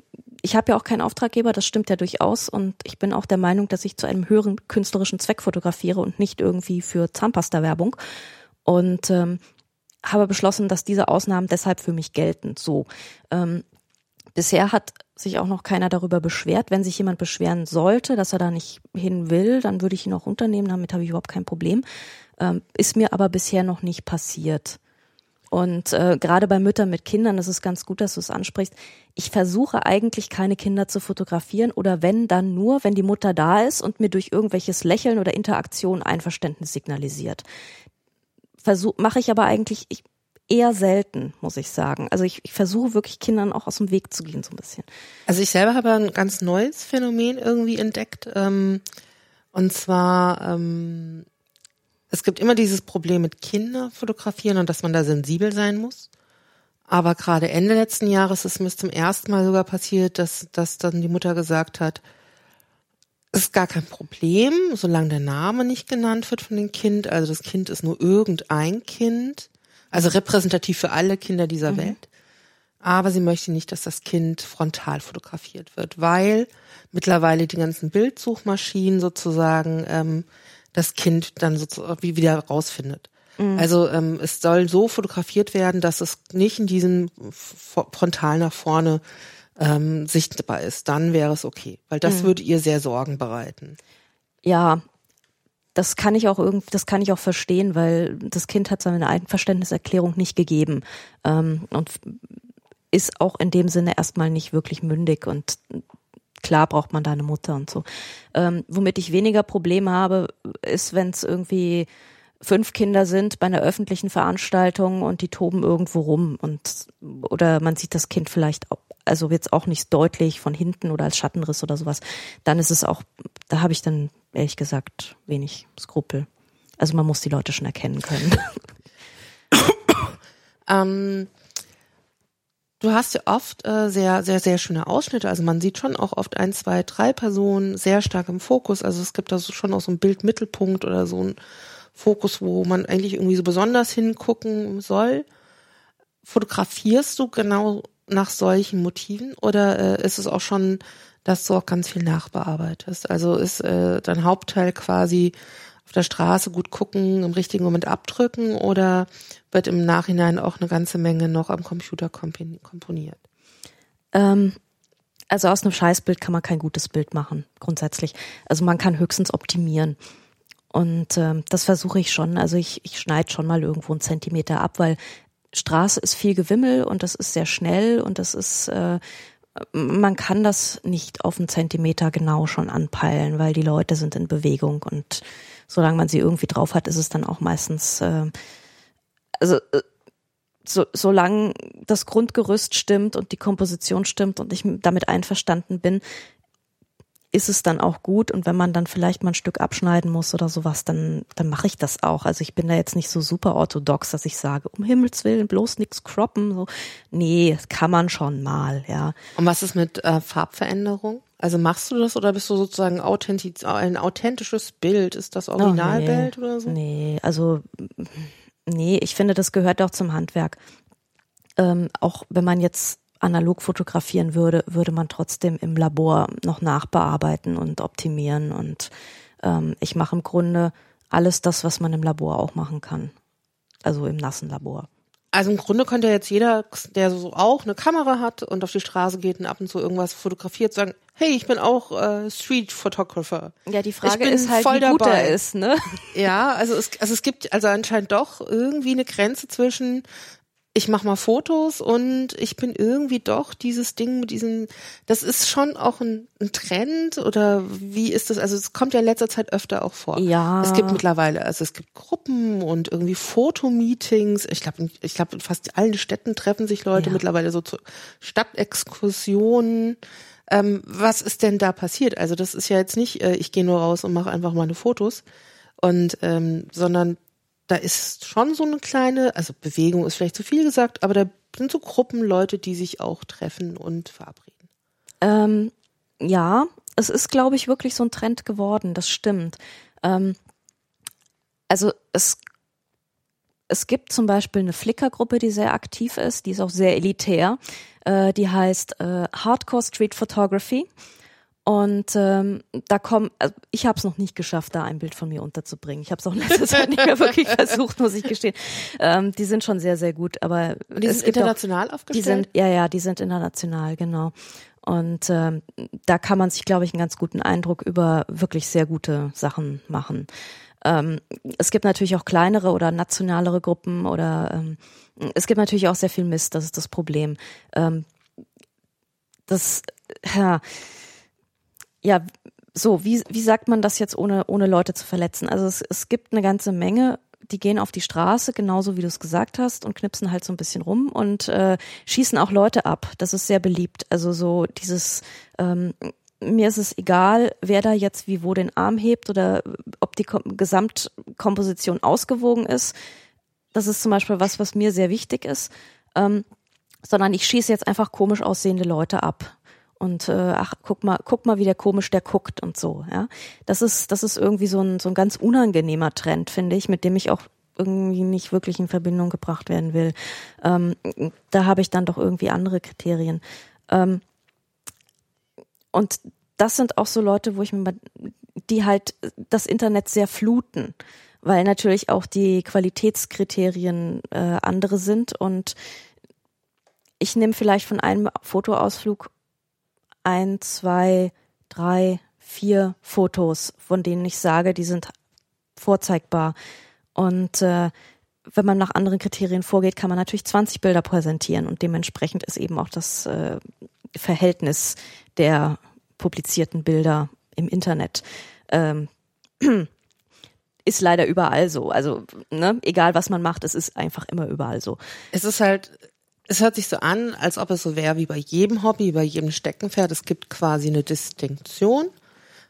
ich habe ja auch keinen Auftraggeber, das stimmt ja durchaus. Und ich bin auch der Meinung, dass ich zu einem höheren künstlerischen Zweck fotografiere und nicht irgendwie für Zahnpasta-Werbung. Und ähm, habe beschlossen, dass diese Ausnahmen deshalb für mich gelten. So. Ähm, bisher hat sich auch noch keiner darüber beschwert. Wenn sich jemand beschweren sollte, dass er da nicht hin will, dann würde ich ihn auch unternehmen. Damit habe ich überhaupt kein Problem. Ähm, ist mir aber bisher noch nicht passiert. Und äh, gerade bei Müttern mit Kindern ist es ganz gut, dass du es ansprichst. Ich versuche eigentlich keine Kinder zu fotografieren oder wenn, dann nur, wenn die Mutter da ist und mir durch irgendwelches Lächeln oder Interaktion Einverständnis signalisiert. Versuch mache ich aber eigentlich, ich, eher selten, muss ich sagen. Also ich, ich versuche wirklich Kindern auch aus dem Weg zu gehen, so ein bisschen. Also ich selber habe ein ganz neues Phänomen irgendwie entdeckt. Ähm, und zwar, ähm, es gibt immer dieses Problem mit Kinder fotografieren und dass man da sensibel sein muss. Aber gerade Ende letzten Jahres ist mir zum ersten Mal sogar passiert, dass, dass dann die Mutter gesagt hat, ist gar kein Problem, solange der Name nicht genannt wird von dem Kind. Also das Kind ist nur irgendein Kind, also repräsentativ für alle Kinder dieser mhm. Welt. Aber sie möchte nicht, dass das Kind frontal fotografiert wird, weil mittlerweile die ganzen Bildsuchmaschinen sozusagen ähm, das Kind dann sozusagen wieder rausfindet. Mhm. Also ähm, es soll so fotografiert werden, dass es nicht in diesem frontal nach vorne ähm, sichtbar ist. Dann wäre es okay, weil das mhm. würde ihr sehr Sorgen bereiten. Ja, das kann ich auch irgendwie, das kann ich auch verstehen, weil das Kind hat seine Einverständniserklärung nicht gegeben ähm, und ist auch in dem Sinne erstmal nicht wirklich mündig und klar braucht man da eine Mutter und so. Ähm, womit ich weniger Probleme habe, ist, wenn es irgendwie fünf Kinder sind bei einer öffentlichen Veranstaltung und die toben irgendwo rum und oder man sieht das Kind vielleicht also jetzt auch nicht deutlich von hinten oder als Schattenriss oder sowas, dann ist es auch, da habe ich dann ehrlich gesagt wenig Skrupel. Also man muss die Leute schon erkennen können. ähm, du hast ja oft äh, sehr, sehr, sehr schöne Ausschnitte. Also man sieht schon auch oft ein, zwei, drei Personen sehr stark im Fokus. Also es gibt da so schon auch so ein Bildmittelpunkt oder so ein Fokus, wo man eigentlich irgendwie so besonders hingucken soll. Fotografierst du genau nach solchen Motiven oder äh, ist es auch schon, dass du auch ganz viel nachbearbeitest? Also ist äh, dein Hauptteil quasi auf der Straße gut gucken, im richtigen Moment abdrücken oder wird im Nachhinein auch eine ganze Menge noch am Computer komponiert? Ähm, also aus einem Scheißbild kann man kein gutes Bild machen, grundsätzlich. Also man kann höchstens optimieren. Und ähm, das versuche ich schon. Also ich, ich schneide schon mal irgendwo einen Zentimeter ab, weil Straße ist viel Gewimmel und das ist sehr schnell und das ist, äh, man kann das nicht auf einen Zentimeter genau schon anpeilen, weil die Leute sind in Bewegung und solange man sie irgendwie drauf hat, ist es dann auch meistens, äh, also äh, so, solange das Grundgerüst stimmt und die Komposition stimmt und ich damit einverstanden bin, ist es dann auch gut und wenn man dann vielleicht mal ein Stück abschneiden muss oder sowas, dann, dann mache ich das auch. Also ich bin da jetzt nicht so super orthodox, dass ich sage, um Himmels Willen bloß nichts croppen. So. Nee, kann man schon mal, ja. Und was ist mit äh, Farbveränderung? Also machst du das oder bist du sozusagen authentisch, ein authentisches Bild? Ist das Originalbild oh, nee. oder so? Nee, also nee, ich finde, das gehört auch zum Handwerk. Ähm, auch wenn man jetzt analog fotografieren würde, würde man trotzdem im Labor noch nachbearbeiten und optimieren. Und ähm, ich mache im Grunde alles das, was man im Labor auch machen kann. Also im nassen Labor. Also im Grunde könnte jetzt jeder, der so auch eine Kamera hat und auf die Straße geht und ab und zu irgendwas fotografiert, sagen, hey, ich bin auch äh, Street Photographer. Ja, die Frage ist halt, voll wie gut dabei. er ist, ne? Ja, also es, also es gibt also anscheinend doch irgendwie eine Grenze zwischen ich mache mal Fotos und ich bin irgendwie doch dieses Ding mit diesen, das ist schon auch ein, ein, Trend oder wie ist das? Also es kommt ja in letzter Zeit öfter auch vor. Ja. Es gibt mittlerweile, also es gibt Gruppen und irgendwie Fotomeetings. Ich glaube, ich glaube, in fast allen Städten treffen sich Leute ja. mittlerweile so zu Stadtexkursionen. Ähm, was ist denn da passiert? Also das ist ja jetzt nicht, äh, ich gehe nur raus und mache einfach meine Fotos und ähm, sondern da ist schon so eine kleine, also Bewegung ist vielleicht zu viel gesagt, aber da sind so Gruppen Leute, die sich auch treffen und verabreden. Ähm, ja, es ist, glaube ich, wirklich so ein Trend geworden, das stimmt. Ähm, also es, es gibt zum Beispiel eine Flickr-Gruppe, die sehr aktiv ist, die ist auch sehr elitär. Äh, die heißt äh, Hardcore Street Photography. Und ähm, da kommen, also ich habe es noch nicht geschafft, da ein Bild von mir unterzubringen. Ich habe es auch in letzter Zeit nicht mehr wirklich versucht, muss ich gestehen. Ähm, die sind schon sehr, sehr gut, aber Und die sind international auch, aufgestellt. Die sind, ja, ja, die sind international, genau. Und ähm, da kann man sich, glaube ich, einen ganz guten Eindruck über wirklich sehr gute Sachen machen. Ähm, es gibt natürlich auch kleinere oder nationalere Gruppen oder ähm, es gibt natürlich auch sehr viel Mist, das ist das Problem. Ähm, das, ja, ja, so, wie, wie sagt man das jetzt, ohne, ohne Leute zu verletzen? Also es, es gibt eine ganze Menge die gehen auf die Straße, genauso wie du es gesagt hast, und knipsen halt so ein bisschen rum und äh, schießen auch Leute ab. Das ist sehr beliebt. Also so dieses, ähm, mir ist es egal, wer da jetzt wie wo den Arm hebt oder ob die Kom Gesamtkomposition ausgewogen ist. Das ist zum Beispiel was, was mir sehr wichtig ist. Ähm, sondern ich schieße jetzt einfach komisch aussehende Leute ab und äh, ach guck mal guck mal wie der komisch der guckt und so ja. Das ist das ist irgendwie so ein so ein ganz unangenehmer Trend finde ich mit dem ich auch irgendwie nicht wirklich in Verbindung gebracht werden will. Ähm, da habe ich dann doch irgendwie andere Kriterien. Ähm, und das sind auch so Leute wo ich mir die halt das Internet sehr fluten weil natürlich auch die Qualitätskriterien äh, andere sind und ich nehme vielleicht von einem Fotoausflug ein, zwei, drei, vier Fotos, von denen ich sage, die sind vorzeigbar. Und äh, wenn man nach anderen Kriterien vorgeht, kann man natürlich 20 Bilder präsentieren und dementsprechend ist eben auch das äh, Verhältnis der publizierten Bilder im Internet. Ähm, ist leider überall so. Also, ne, egal was man macht, es ist einfach immer überall so. Es ist halt es hört sich so an, als ob es so wäre wie bei jedem Hobby, bei jedem Steckenpferd. Es gibt quasi eine Distinktion.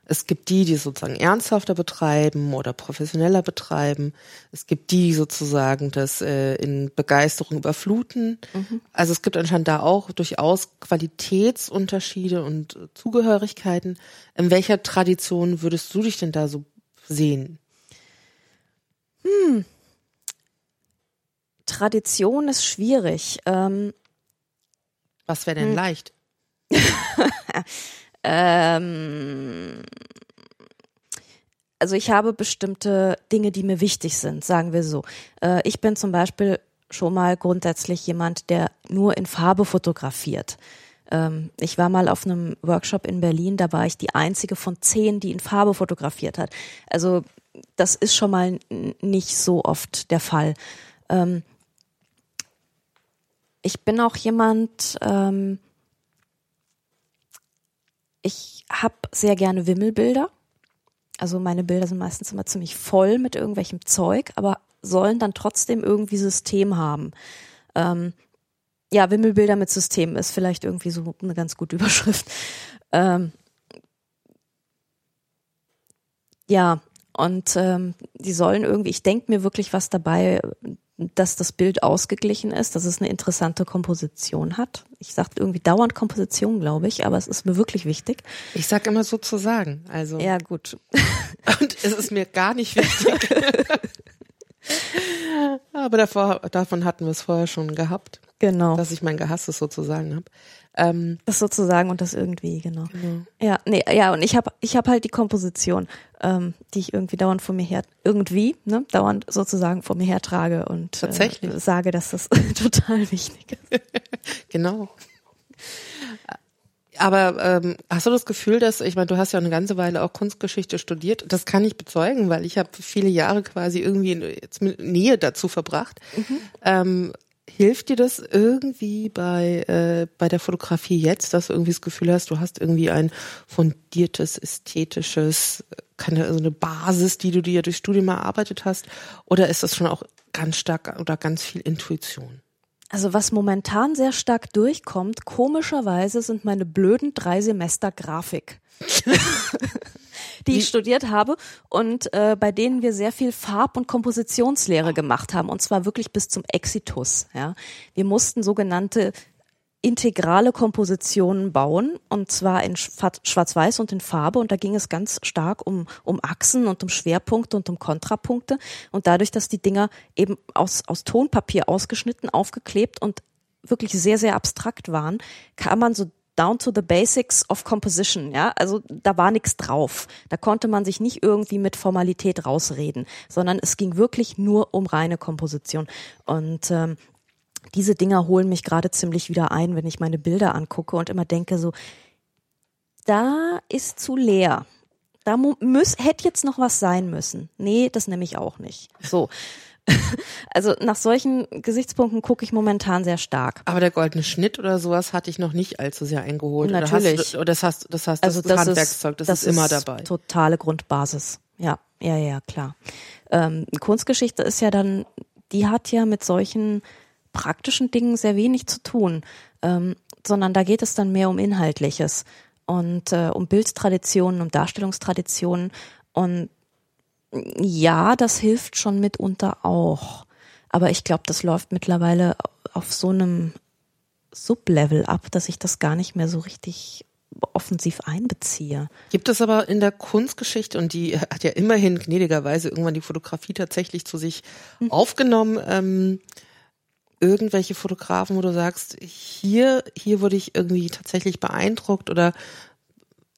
Es gibt die, die sozusagen ernsthafter betreiben oder professioneller betreiben. Es gibt die sozusagen das äh, in Begeisterung überfluten. Mhm. Also es gibt anscheinend da auch durchaus Qualitätsunterschiede und Zugehörigkeiten. In welcher Tradition würdest du dich denn da so sehen? Hm, Tradition ist schwierig. Ähm, Was wäre denn hm. leicht? ähm, also ich habe bestimmte Dinge, die mir wichtig sind, sagen wir so. Äh, ich bin zum Beispiel schon mal grundsätzlich jemand, der nur in Farbe fotografiert. Ähm, ich war mal auf einem Workshop in Berlin, da war ich die einzige von zehn, die in Farbe fotografiert hat. Also das ist schon mal nicht so oft der Fall. Ähm, ich bin auch jemand, ähm, ich habe sehr gerne Wimmelbilder. Also meine Bilder sind meistens immer ziemlich voll mit irgendwelchem Zeug, aber sollen dann trotzdem irgendwie System haben. Ähm, ja, Wimmelbilder mit System ist vielleicht irgendwie so eine ganz gute Überschrift. Ähm, ja, und ähm, die sollen irgendwie, ich denke mir wirklich was dabei, dass das Bild ausgeglichen ist, dass es eine interessante Komposition hat. Ich sage irgendwie dauernd Komposition, glaube ich, aber es ist mir wirklich wichtig. Ich sag immer sozusagen. Also ja gut. Und es ist mir gar nicht wichtig. aber davor, davon hatten wir es vorher schon gehabt. Genau. Dass ich mein Gehasstes sozusagen habe. Ähm, das sozusagen und das irgendwie, genau. genau. Ja, nee, ja, und ich habe ich hab halt die Komposition, ähm, die ich irgendwie dauernd vor mir her, irgendwie, ne, dauernd sozusagen vor mir hertrage und Tatsächlich. Äh, sage, dass das total wichtig ist. genau. Aber ähm, hast du das Gefühl, dass, ich meine, du hast ja eine ganze Weile auch Kunstgeschichte studiert, das kann ich bezeugen, weil ich habe viele Jahre quasi irgendwie in, jetzt mit Nähe dazu verbracht. Mhm. Ähm, Hilft dir das irgendwie bei, äh, bei der Fotografie jetzt, dass du irgendwie das Gefühl hast, du hast irgendwie ein fundiertes, ästhetisches, keine, also eine Basis, die du dir durch Studium erarbeitet hast? Oder ist das schon auch ganz stark oder ganz viel Intuition? Also was momentan sehr stark durchkommt, komischerweise sind meine blöden drei Semester Grafik. die ich studiert habe und äh, bei denen wir sehr viel Farb- und Kompositionslehre gemacht haben und zwar wirklich bis zum Exitus. Ja, wir mussten sogenannte integrale Kompositionen bauen und zwar in Schwarz-Weiß und in Farbe und da ging es ganz stark um, um Achsen und um Schwerpunkte und um Kontrapunkte und dadurch, dass die Dinger eben aus, aus Tonpapier ausgeschnitten, aufgeklebt und wirklich sehr, sehr abstrakt waren, kann man so down to the basics of composition, ja, also da war nichts drauf. Da konnte man sich nicht irgendwie mit Formalität rausreden, sondern es ging wirklich nur um reine Komposition. Und ähm, diese Dinger holen mich gerade ziemlich wieder ein, wenn ich meine Bilder angucke und immer denke so, da ist zu leer. Da muss, hätte jetzt noch was sein müssen. Nee, das nehme ich auch nicht. So. Also nach solchen Gesichtspunkten gucke ich momentan sehr stark. Aber der goldene Schnitt oder sowas hatte ich noch nicht allzu sehr eingeholt. Natürlich. Oder, hast, oder das hast, das hast also das, das Handwerkszeug, das, das ist immer dabei. Totale Grundbasis. Ja, ja, ja, klar. Ähm, Kunstgeschichte ist ja dann, die hat ja mit solchen praktischen Dingen sehr wenig zu tun, ähm, sondern da geht es dann mehr um Inhaltliches und äh, um Bildtraditionen, um Darstellungstraditionen. Und ja, das hilft schon mitunter auch. Aber ich glaube, das läuft mittlerweile auf so einem Sublevel ab, dass ich das gar nicht mehr so richtig offensiv einbeziehe. Gibt es aber in der Kunstgeschichte, und die hat ja immerhin gnädigerweise irgendwann die Fotografie tatsächlich zu sich mhm. aufgenommen, ähm, irgendwelche Fotografen, wo du sagst, hier, hier wurde ich irgendwie tatsächlich beeindruckt oder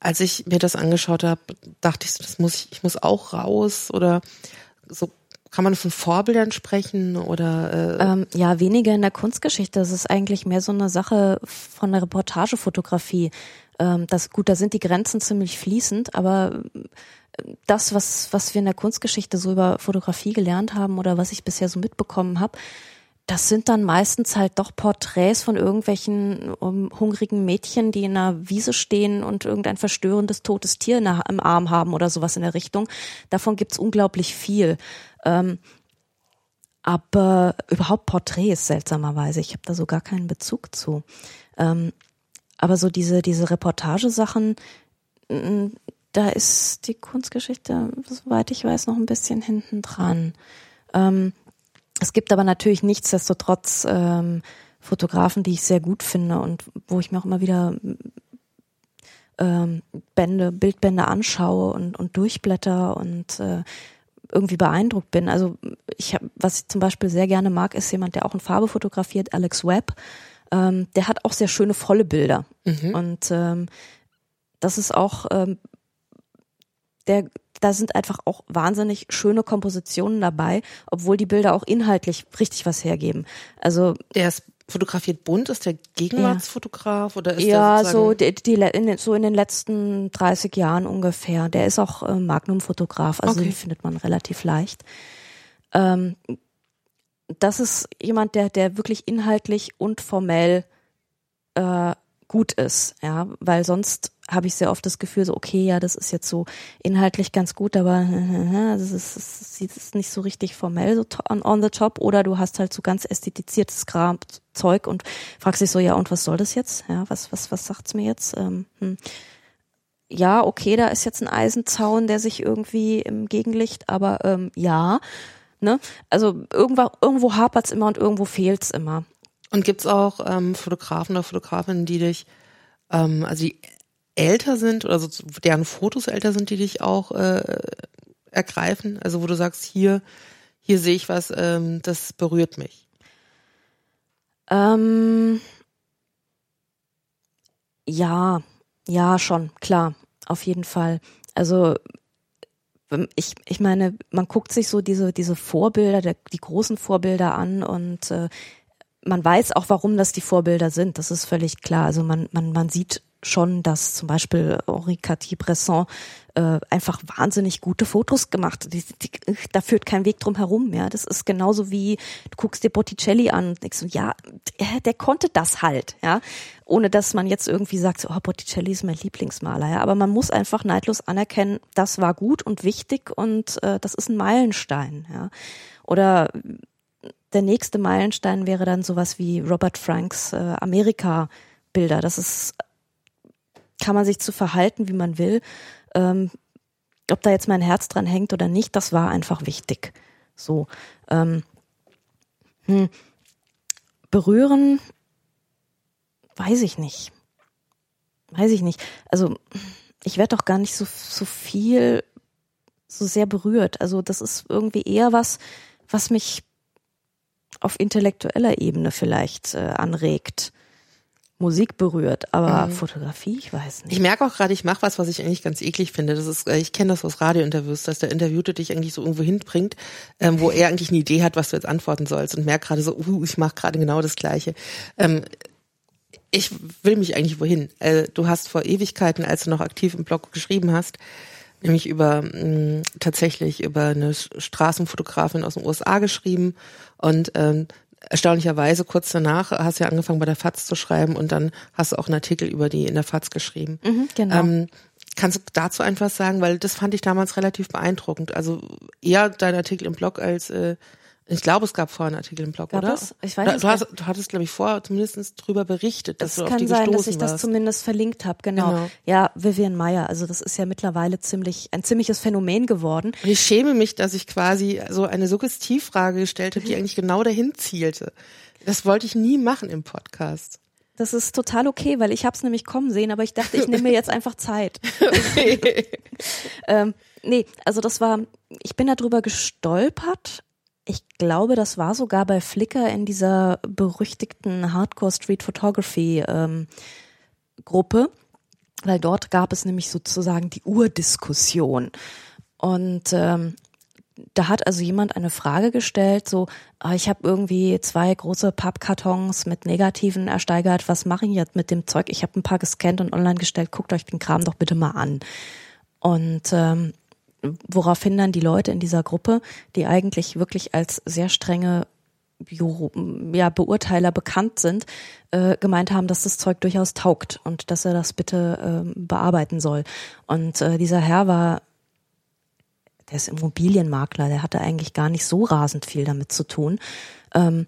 als ich mir das angeschaut habe, dachte ich, das muss ich, ich muss auch raus oder so kann man von Vorbildern sprechen oder? Äh ähm, ja, weniger in der Kunstgeschichte. Das ist eigentlich mehr so eine Sache von der Reportagefotografie. Ähm, das gut, da sind die Grenzen ziemlich fließend, aber äh, das, was was wir in der Kunstgeschichte so über Fotografie gelernt haben oder was ich bisher so mitbekommen habe, das sind dann meistens halt doch Porträts von irgendwelchen um, hungrigen Mädchen, die in einer Wiese stehen und irgendein verstörendes totes Tier nach, im Arm haben oder sowas in der Richtung. Davon gibt's unglaublich viel. Ähm, aber überhaupt Porträts seltsamerweise. Ich habe da so gar keinen Bezug zu. Ähm, aber so diese, diese Reportagesachen, da ist die Kunstgeschichte, soweit ich weiß, noch ein bisschen hinten dran. Ähm, es gibt aber natürlich nichtsdestotrotz ähm, Fotografen, die ich sehr gut finde und wo ich mir auch immer wieder ähm, Bände, Bildbände anschaue und, und durchblätter und äh, irgendwie beeindruckt bin. Also ich habe, was ich zum Beispiel sehr gerne mag, ist jemand, der auch in Farbe fotografiert, Alex Webb. Ähm, der hat auch sehr schöne volle Bilder mhm. und ähm, das ist auch ähm, der da sind einfach auch wahnsinnig schöne Kompositionen dabei, obwohl die Bilder auch inhaltlich richtig was hergeben. Also der ist fotografiert bunt, ist der Gegenwartsfotograf ja. oder ist ja der so die, die in den, so in den letzten 30 Jahren ungefähr. Der ist auch äh, Magnum-Fotograf, also okay. den findet man relativ leicht. Ähm, das ist jemand, der der wirklich inhaltlich und formell äh, gut ist, ja, weil sonst habe ich sehr oft das Gefühl, so okay, ja, das ist jetzt so inhaltlich ganz gut, aber das ist, das ist nicht so richtig formell so on, on the top oder du hast halt so ganz ästhetiziertes Kram, Zeug und fragst dich so, ja, und was soll das jetzt? Ja, was, was, was sagt's mir jetzt? Ähm, hm. Ja, okay, da ist jetzt ein Eisenzaun, der sich irgendwie im Gegenlicht, aber ähm, ja, ne? Also irgendwo, irgendwo hapert's immer und irgendwo fehlt's immer. Und gibt's auch ähm, Fotografen oder Fotografinnen, die dich, ähm, also die älter sind oder so, deren Fotos älter sind, die dich auch äh, ergreifen? Also wo du sagst, hier, hier sehe ich was, ähm, das berührt mich. Ähm, ja, ja, schon, klar, auf jeden Fall. Also ich, ich meine, man guckt sich so diese, diese Vorbilder, der, die großen Vorbilder an und äh, man weiß auch, warum das die Vorbilder sind. Das ist völlig klar. Also man, man, man sieht schon, dass zum Beispiel Henri Cartier-Bresson äh, einfach wahnsinnig gute Fotos gemacht hat. Die, die, da führt kein Weg drum herum. Ja, das ist genauso wie du guckst dir Botticelli an und denkst ja, der, der konnte das halt. Ja, ohne dass man jetzt irgendwie sagt, so, oh, Botticelli ist mein Lieblingsmaler. Ja, aber man muss einfach neidlos anerkennen, das war gut und wichtig und äh, das ist ein Meilenstein. Ja, oder der nächste Meilenstein wäre dann sowas wie Robert Franks äh, Amerika-Bilder. Das ist, kann man sich zu verhalten, wie man will. Ähm, ob da jetzt mein Herz dran hängt oder nicht, das war einfach wichtig. So. Ähm, hm, berühren, weiß ich nicht. Weiß ich nicht. Also ich werde doch gar nicht so, so viel, so sehr berührt. Also das ist irgendwie eher was, was mich auf intellektueller Ebene vielleicht äh, anregt. Musik berührt, aber mhm. Fotografie, ich weiß nicht. Ich merke auch gerade, ich mache was, was ich eigentlich ganz eklig finde. Das ist, äh, ich kenne das aus Radiointerviews, dass der Interviewte dich eigentlich so irgendwo hinbringt, ähm, wo er eigentlich eine Idee hat, was du jetzt antworten sollst und merke gerade so, uh, ich mache gerade genau das Gleiche. Ähm, ich will mich eigentlich wohin. Äh, du hast vor Ewigkeiten, als du noch aktiv im Blog geschrieben hast, nämlich über mh, mm, tatsächlich über eine Straßenfotografin aus den USA geschrieben und ähm, erstaunlicherweise kurz danach hast du ja angefangen bei der FAZ zu schreiben und dann hast du auch einen Artikel über die in der FAZ geschrieben. Mhm, genau. Ähm, Kannst du dazu einfach sagen, weil das fand ich damals relativ beeindruckend. Also eher dein Artikel im Blog als äh, ich glaube, es gab vorher einen Artikel im Blog, Gab oder? es? Ich weiß du, nicht du, hast, du hattest, glaube ich, vorher zumindest drüber berichtet, dass Es du auf kann die sein, gestoßen dass ich das warst. zumindest verlinkt habe, genau. Genau. Ja, Vivian Meyer, also das ist ja mittlerweile ziemlich ein ziemliches Phänomen geworden. Und ich schäme mich, dass ich quasi so eine Suggestivfrage gestellt habe, die eigentlich genau dahin zielte. Das wollte ich nie machen im Podcast. Das ist total okay, weil ich habe es nämlich kommen sehen, aber ich dachte, ich nehme mir jetzt einfach Zeit. ähm, nee, also das war, ich bin darüber gestolpert. Ich glaube, das war sogar bei Flickr in dieser berüchtigten Hardcore Street Photography ähm, Gruppe, weil dort gab es nämlich sozusagen die Urdiskussion. Und ähm, da hat also jemand eine Frage gestellt, so, ah, ich habe irgendwie zwei große Pappkartons mit Negativen ersteigert, was mache ich jetzt mit dem Zeug? Ich habe ein paar gescannt und online gestellt, guckt euch den Kram doch bitte mal an. Und ähm, woraufhin dann die Leute in dieser Gruppe, die eigentlich wirklich als sehr strenge ja, Beurteiler bekannt sind, äh, gemeint haben, dass das Zeug durchaus taugt und dass er das bitte ähm, bearbeiten soll. Und äh, dieser Herr war der ist Immobilienmakler, der hatte eigentlich gar nicht so rasend viel damit zu tun. Ähm,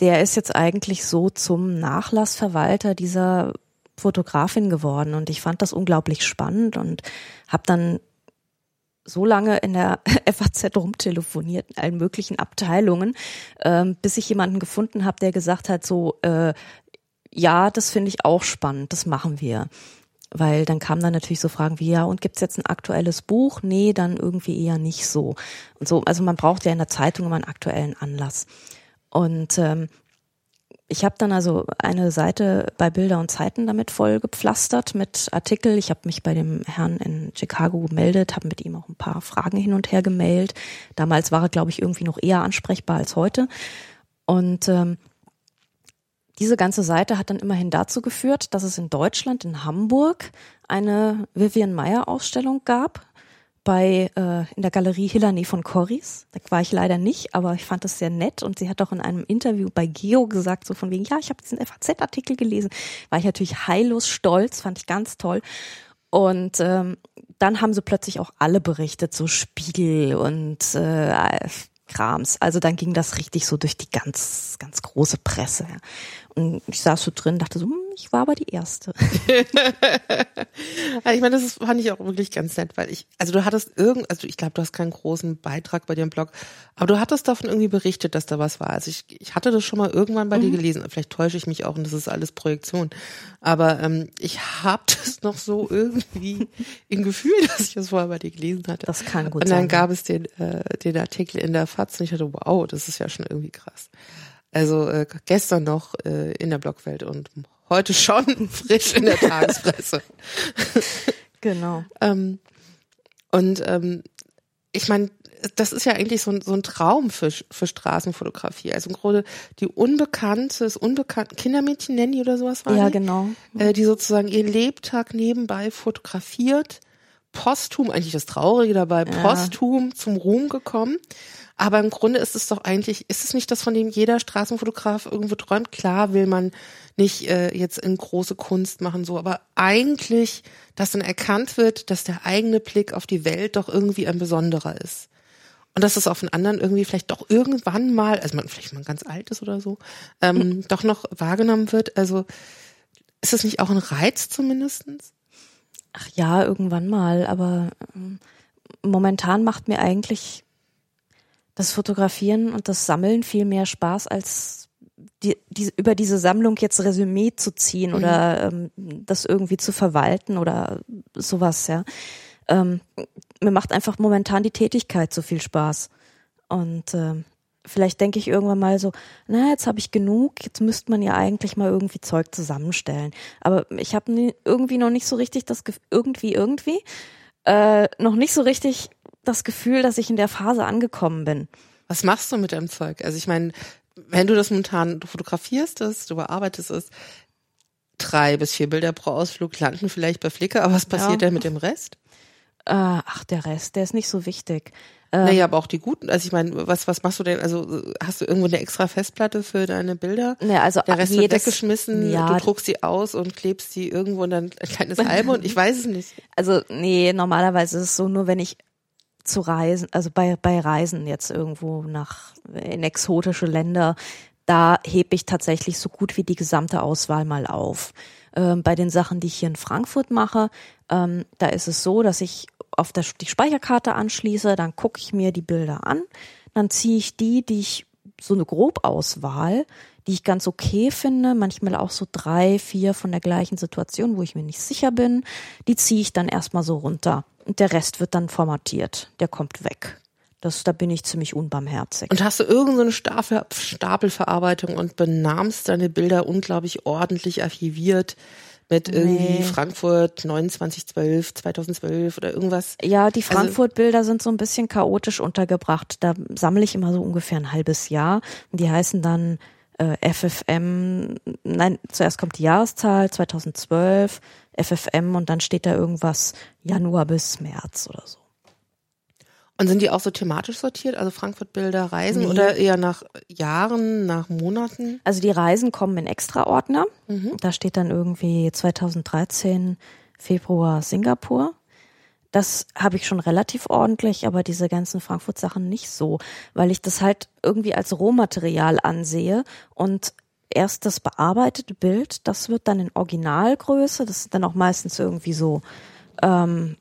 der ist jetzt eigentlich so zum Nachlassverwalter dieser Fotografin geworden und ich fand das unglaublich spannend und habe dann so lange in der FAZ rumtelefoniert, in allen möglichen Abteilungen, ähm, bis ich jemanden gefunden habe, der gesagt hat, so, äh, ja, das finde ich auch spannend, das machen wir. Weil dann kamen dann natürlich so Fragen wie, ja, und gibt's jetzt ein aktuelles Buch? Nee, dann irgendwie eher nicht so. Und so, also man braucht ja in der Zeitung immer einen aktuellen Anlass. Und ähm, ich habe dann also eine Seite bei Bilder und Zeiten damit voll gepflastert mit Artikel. Ich habe mich bei dem Herrn in Chicago gemeldet, habe mit ihm auch ein paar Fragen hin und her gemailt. Damals war er, glaube ich, irgendwie noch eher ansprechbar als heute. Und ähm, diese ganze Seite hat dann immerhin dazu geführt, dass es in Deutschland, in Hamburg, eine Vivian Meyer Ausstellung gab bei äh, in der Galerie Hillany von Corris. Da war ich leider nicht, aber ich fand das sehr nett und sie hat auch in einem Interview bei Geo gesagt, so von wegen, ja, ich habe diesen FAZ-Artikel gelesen. War ich natürlich heillos stolz, fand ich ganz toll. Und ähm, dann haben sie plötzlich auch alle berichtet, so Spiegel und äh, Krams. Also dann ging das richtig so durch die ganz, ganz große Presse. Und ich saß so drin, dachte so, hm, ich war aber die Erste. Ja, ich meine, das ist, fand ich auch wirklich ganz nett, weil ich, also du hattest irgend, also ich glaube, du hast keinen großen Beitrag bei dir im Blog, aber du hattest davon irgendwie berichtet, dass da was war. Also ich, ich hatte das schon mal irgendwann bei dir gelesen. Vielleicht täusche ich mich auch und das ist alles Projektion. Aber ähm, ich habe das noch so irgendwie im Gefühl, dass ich das vorher bei dir gelesen hatte. Das kann gut Und dann sein. gab es den, äh, den Artikel in der FAZ und ich dachte, wow, das ist ja schon irgendwie krass. Also äh, gestern noch äh, in der Blogwelt und heute schon frisch in der Tagespresse. Genau. ähm, und ähm, ich meine, das ist ja eigentlich so ein, so ein Traum für, für Straßenfotografie. Also im Grunde die unbekannte, das unbekannte Kindermädchen nennen die oder sowas war Ja, die? genau. äh, die sozusagen ihren Lebtag nebenbei fotografiert, posthum, eigentlich das Traurige dabei, Ja. posthum zum Ruhm gekommen. Aber im Grunde ist es doch eigentlich, ist es nicht das, von dem jeder Straßenfotograf irgendwo träumt? Klar will man nicht äh, jetzt in große Kunst machen, so, aber eigentlich, dass dann erkannt wird, dass der eigene Blick auf die Welt doch irgendwie ein besonderer ist. Und dass es auf den anderen irgendwie vielleicht doch irgendwann mal, also man vielleicht mal ganz alt ist oder so, ähm, doch noch wahrgenommen wird. Also ist das nicht auch ein Reiz zumindestens? Ach ja, irgendwann mal, aber ähm, momentan macht mir eigentlich das Fotografieren und das Sammeln viel mehr Spaß, als die, die, über diese Sammlung jetzt Resümee zu ziehen oder ähm, das irgendwie zu verwalten oder sowas, ja. Ähm, mir macht einfach momentan die Tätigkeit so viel Spaß. Und ähm, vielleicht denke ich irgendwann mal so, na, jetzt habe ich genug, jetzt müsste man ja eigentlich mal irgendwie Zeug zusammenstellen. Aber ich habe irgendwie noch nicht so richtig das Gefühl, irgendwie, irgendwie, äh, noch nicht so richtig das Gefühl, dass ich in der Phase angekommen bin. Was machst du mit deinem Zeug? Also ich meine, wenn du das momentan, du fotografierst es, du bearbeitest es, drei bis vier Bilder pro Ausflug landen vielleicht bei Flickr, aber was passiert Ja. denn mit dem Rest? Äh, ach, der Rest, der ist nicht so wichtig. Ähm, naja, aber auch die guten. Also ich meine, was, was machst du denn? Also hast du irgendwo eine extra Festplatte für deine Bilder? Ne, also Der Rest jedes, wird weggeschmissen, ja, du druckst sie aus und klebst sie irgendwo in ein kleines Album und ich weiß es nicht. Also nee, normalerweise ist es so, nur wenn ich zu reisen, also bei, bei Reisen jetzt irgendwo nach in exotische Länder, da hebe ich tatsächlich so gut wie die gesamte Auswahl mal auf. Ähm, bei den Sachen, die ich hier in Frankfurt mache, ähm, da ist es so, dass ich auf der, die Speicherkarte anschließe, dann gucke ich mir die Bilder an, dann ziehe ich die, die ich so eine Grobauswahl, die ich ganz okay finde, manchmal auch so drei, vier von der gleichen Situation, wo ich mir nicht sicher bin, die ziehe ich dann erstmal so runter. Und der Rest wird dann formatiert. Der kommt weg. Das, da bin ich ziemlich unbarmherzig. Und hast du irgendeine Stapel, Stapelverarbeitung und benahmst deine Bilder unglaublich ordentlich archiviert mit irgendwie Nee. Frankfurt 2912, 2012 oder irgendwas? Ja, die Also- Frankfurt-Bilder sind so ein bisschen chaotisch untergebracht. Da sammle ich immer so ungefähr ein halbes Jahr. Die heißen dann äh, FFM, nein, zuerst kommt die Jahreszahl, 2012, FFM und dann steht da irgendwas Januar bis März oder so. Und sind die auch so thematisch sortiert? Also Frankfurt-Bilder, Reisen Nee. oder eher nach Jahren, nach Monaten? Also die Reisen kommen in Extraordner. Mhm. Da steht dann irgendwie 2013 Februar Singapur. Das habe ich schon relativ ordentlich, aber diese ganzen Frankfurt-Sachen nicht so, weil ich das halt irgendwie als Rohmaterial ansehe und erst das bearbeitete Bild, das wird dann in Originalgröße, das sind dann auch meistens irgendwie so, ähm,